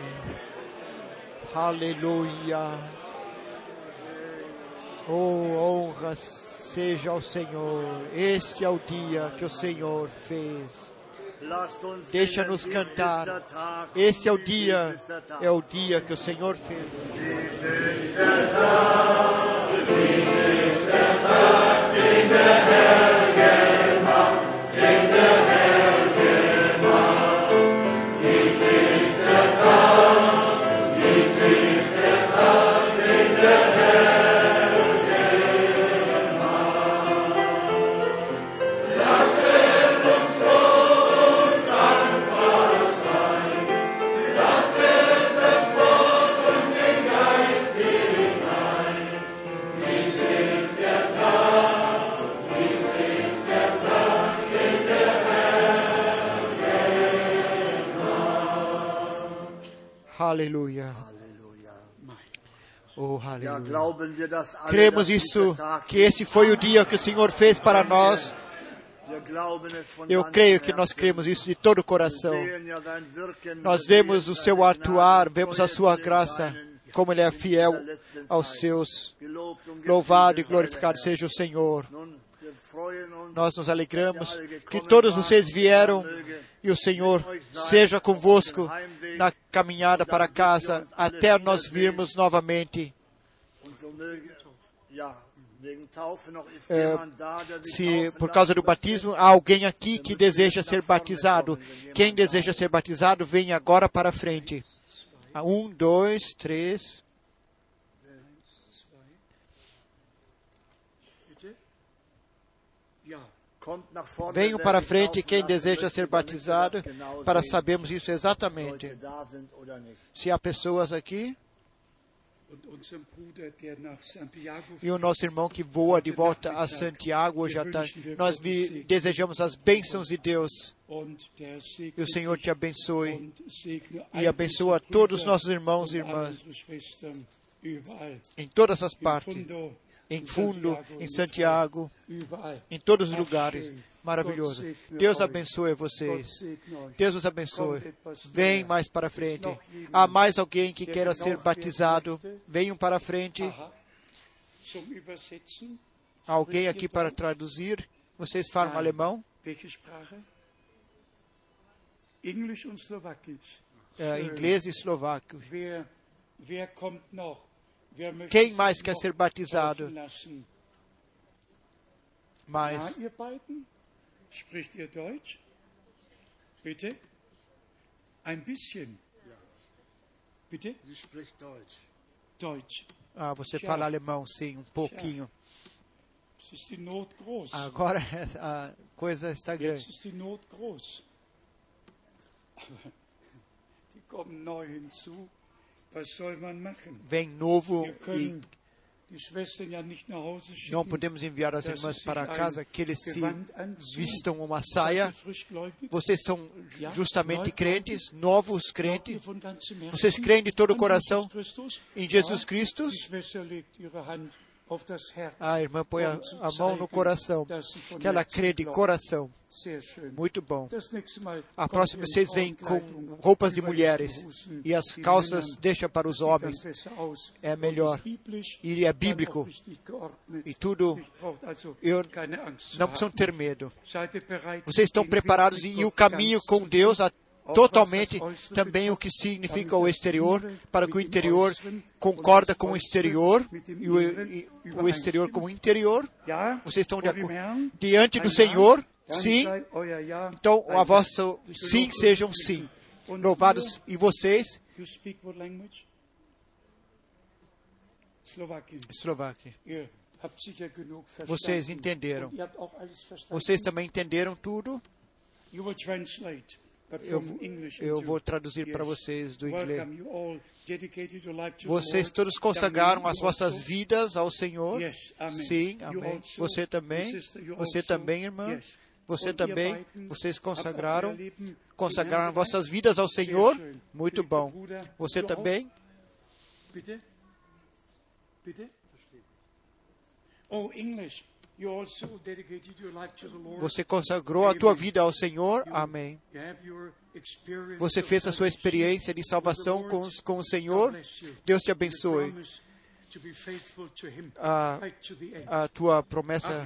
Aleluia. Oh, honra seja ao Senhor. Este é o dia que o Senhor fez. Deixa-nos dies cantar. ist der Tag, Este é o dies dia, ist der Tag. é o dia que o Senhor fez. Glauben wir das alle, Cremos dass isso, dieser Tag que esse foi o dia que o Senhor fez para nós. Eu creio que nós cremos isso de todo o coração. Nós vemos o seu atuar, vemos a sua graça, como ele é fiel aos seus. Louvado e glorificado seja o Senhor. Nós nos alegramos que todos vocês vieram e o Senhor seja convosco na caminhada para casa até nós virmos novamente. Sich Se por causa do batismo há alguém aqui que deseja ser batizado, quem deseja ser batizado, venha agora para frente. Ah, Um, dois, três. Ja, Kommt nach vorne, Venham para frente quem deseja ser batizado, para sabermos isso exatamente. Se há pessoas aqui e o nosso irmão que voa de volta a Santiago hoje à tarde, nós vi- desejamos as bênçãos de Deus. E o Senhor te abençoe e abençoa todos os nossos irmãos e irmãs. em todas as partes, em Fundo, em Santiago, em todos os lugares. Maravilhoso. Deus abençoe vocês. Deus os abençoe. Vem mais para frente. Há mais alguém que queira ser batizado. Venham para frente. Alguém aqui para traduzir. Vocês falam alemão? É, inglês e eslovaco. Wer, wer kommt noch? Quem mais quer ser batizado? taufen lassen? Mas Ja, ihr beiden? Spricht ihr Deutsch? Bitte? Ein bisschen. Bitte? Sie spricht Deutsch. Deutsch. ah, você fala alemão, sim, um pouquinho. Agora (laughs) a coisa está grande. (laughs) die kommen neu hinzu. Vem novo e não podemos enviar as irmãs para casa que eles se vistam uma saia. Vocês são justamente crentes, novos crentes. Vocês creem de todo o coração em Jesus Cristo? A irmã põe a, a mão no coração, que ela crê de coração. Muito bom. A próxima vocês vêm com roupas de mulheres e as calças deixa para os homens. É melhor. E é bíblico. E tudo, eu não precisam ter medo. Vocês estão preparados e o caminho com Deus a, gehen? Auch totalmente também o que significa o exterior, para que o interior concorda com o exterior e o, e o exterior com o interior. Vocês estão de acordo diante do Senhor? Sim. Ja Então, a vossa sim seja um sim. Und Louvados e vocês. Eslováquia. Vocês entenderam. Vocês também entenderam tudo? Eu, eu vou traduzir para vocês do inglês. Vocês todos consagraram as vossas vidas ao Senhor? Sim, amém. Você também, você também, irmã. Você também, vocês consagraram, consagraram vossas vidas ao Senhor? Muito bom. Você também? Oh, English. Você consagrou a tua vida ao Senhor. Amém. Você fez a sua experiência de salvação com, com o Senhor. Deus te abençoe. A, a tua promessa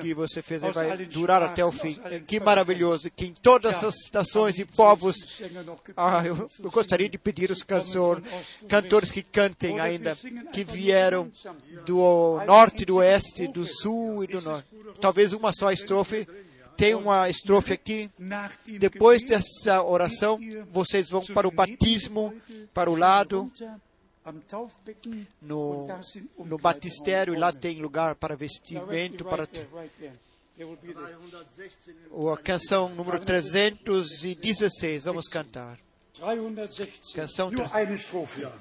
que você fez vai durar até o fim. Que maravilhoso que em todas as nações e povos Ah, eu, eu gostaria de pedir os cantor, cantores que cantem ainda, que vieram do norte, do oeste, do sul e do norte. Talvez uma só estrofe. Tem uma estrofe aqui. Depois dessa oração, vocês vão para o batismo, para o lado, no, no batistério, e lá tem lugar para vestimento, para a canção número 316. Vamos cantar. 316. Canção Nur 316.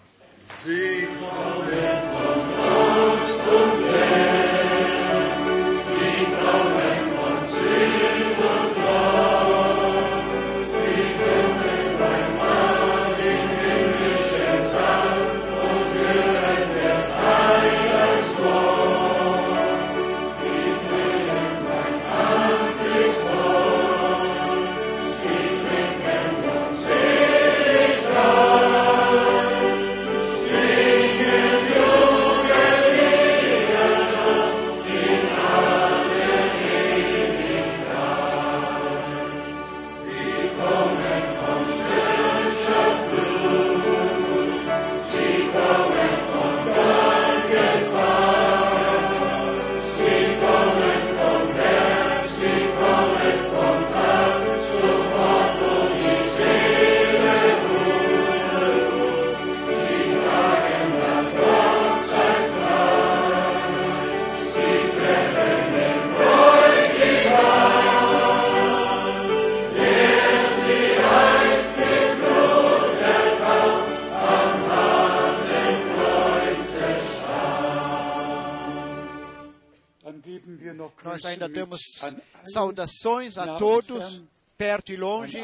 Saudações a todos, perto e longe.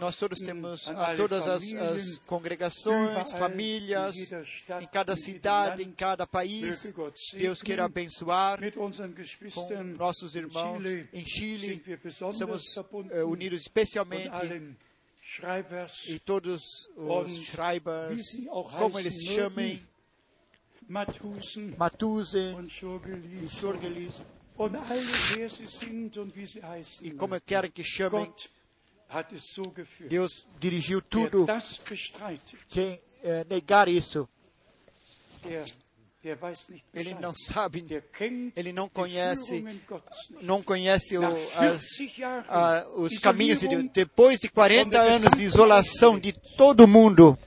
Nós todos temos a todas as, as congregações, famílias, em cada cidade, em cada país. Deus queira abençoar com nossos irmãos em Chile. verbunden eh, unidos especialmente e todos os Schreibers, como eles chamem, Matusen e Schurgelis E como querem que chamem. Deus dirigiu tudo. Quem eh, negar isso, ele não sabe, ele não conhece, não conhece o, as, 40 Jahren ah, os caminhos de Deus. Depois de 40 anos de isolação de todo mundo,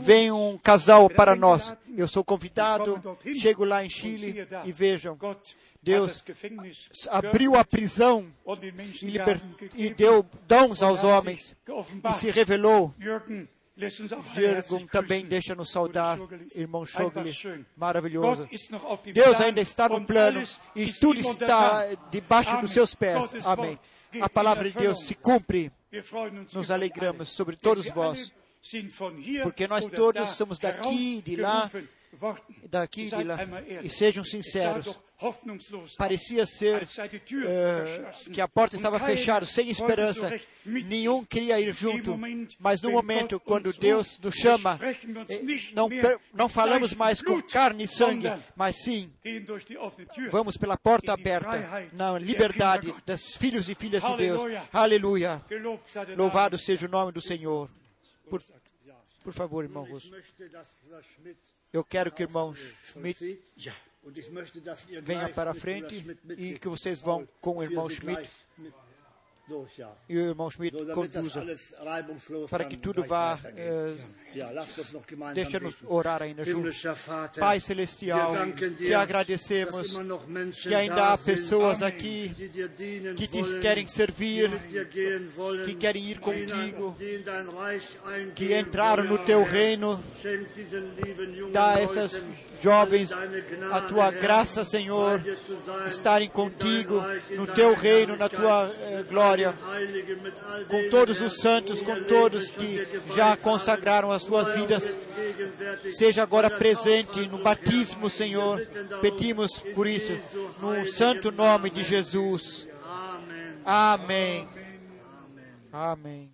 vem um casal para nós. Eu sou convidado, chego lá em Chile e vejam, Deus abriu a prisão e, liber- e deu dons aos homens e se revelou. Jürgen também deixa nos saudar, irmão Schogli, maravilhoso. Deus ainda está no plano e tudo está debaixo dos seus pés. Amém. A palavra de Deus se cumpre. Nos alegramos sobre todos vós, porque nós todos somos daqui, de lá. Daqui e de lá. E sejam sinceros. Parecia ser verschlossen. que a porta estava fechada, sem esperança. Nenhum queria ir junto. Moment, Mas no momento, quando Deus nos chama, eh, não, não falamos mais com carne e sangue, mas sim. Vamos pela porta aberta, na liberdade das filhos e filhas de Deus. Aleluia. Louvado Name. seja o nome do Senhor. Por, por favor, irmão Russo. Eu quero que o irmão Schmidt venha para a frente e que vocês vão com o irmão Schmidt gleich mit durch, ja. E o irmão Schmidt conduza, para que tudo vá. gemeinsam Deixa-nos orar ainda juntos. Pai Celestial, te agradecemos que ainda da há pessoas aqui que te querem servir, que querem ir contigo, que entraram no teu reino. Dá a essas jovens a tua graça, Senhor, estarem contigo, no teu reino, na tua eh, glória. Glória, com todos os santos, com todos que já consagraram as suas vidas. Seja agora presente no batismo, Senhor. Pedimos por isso, no santo nome de Jesus. Amém. Amém.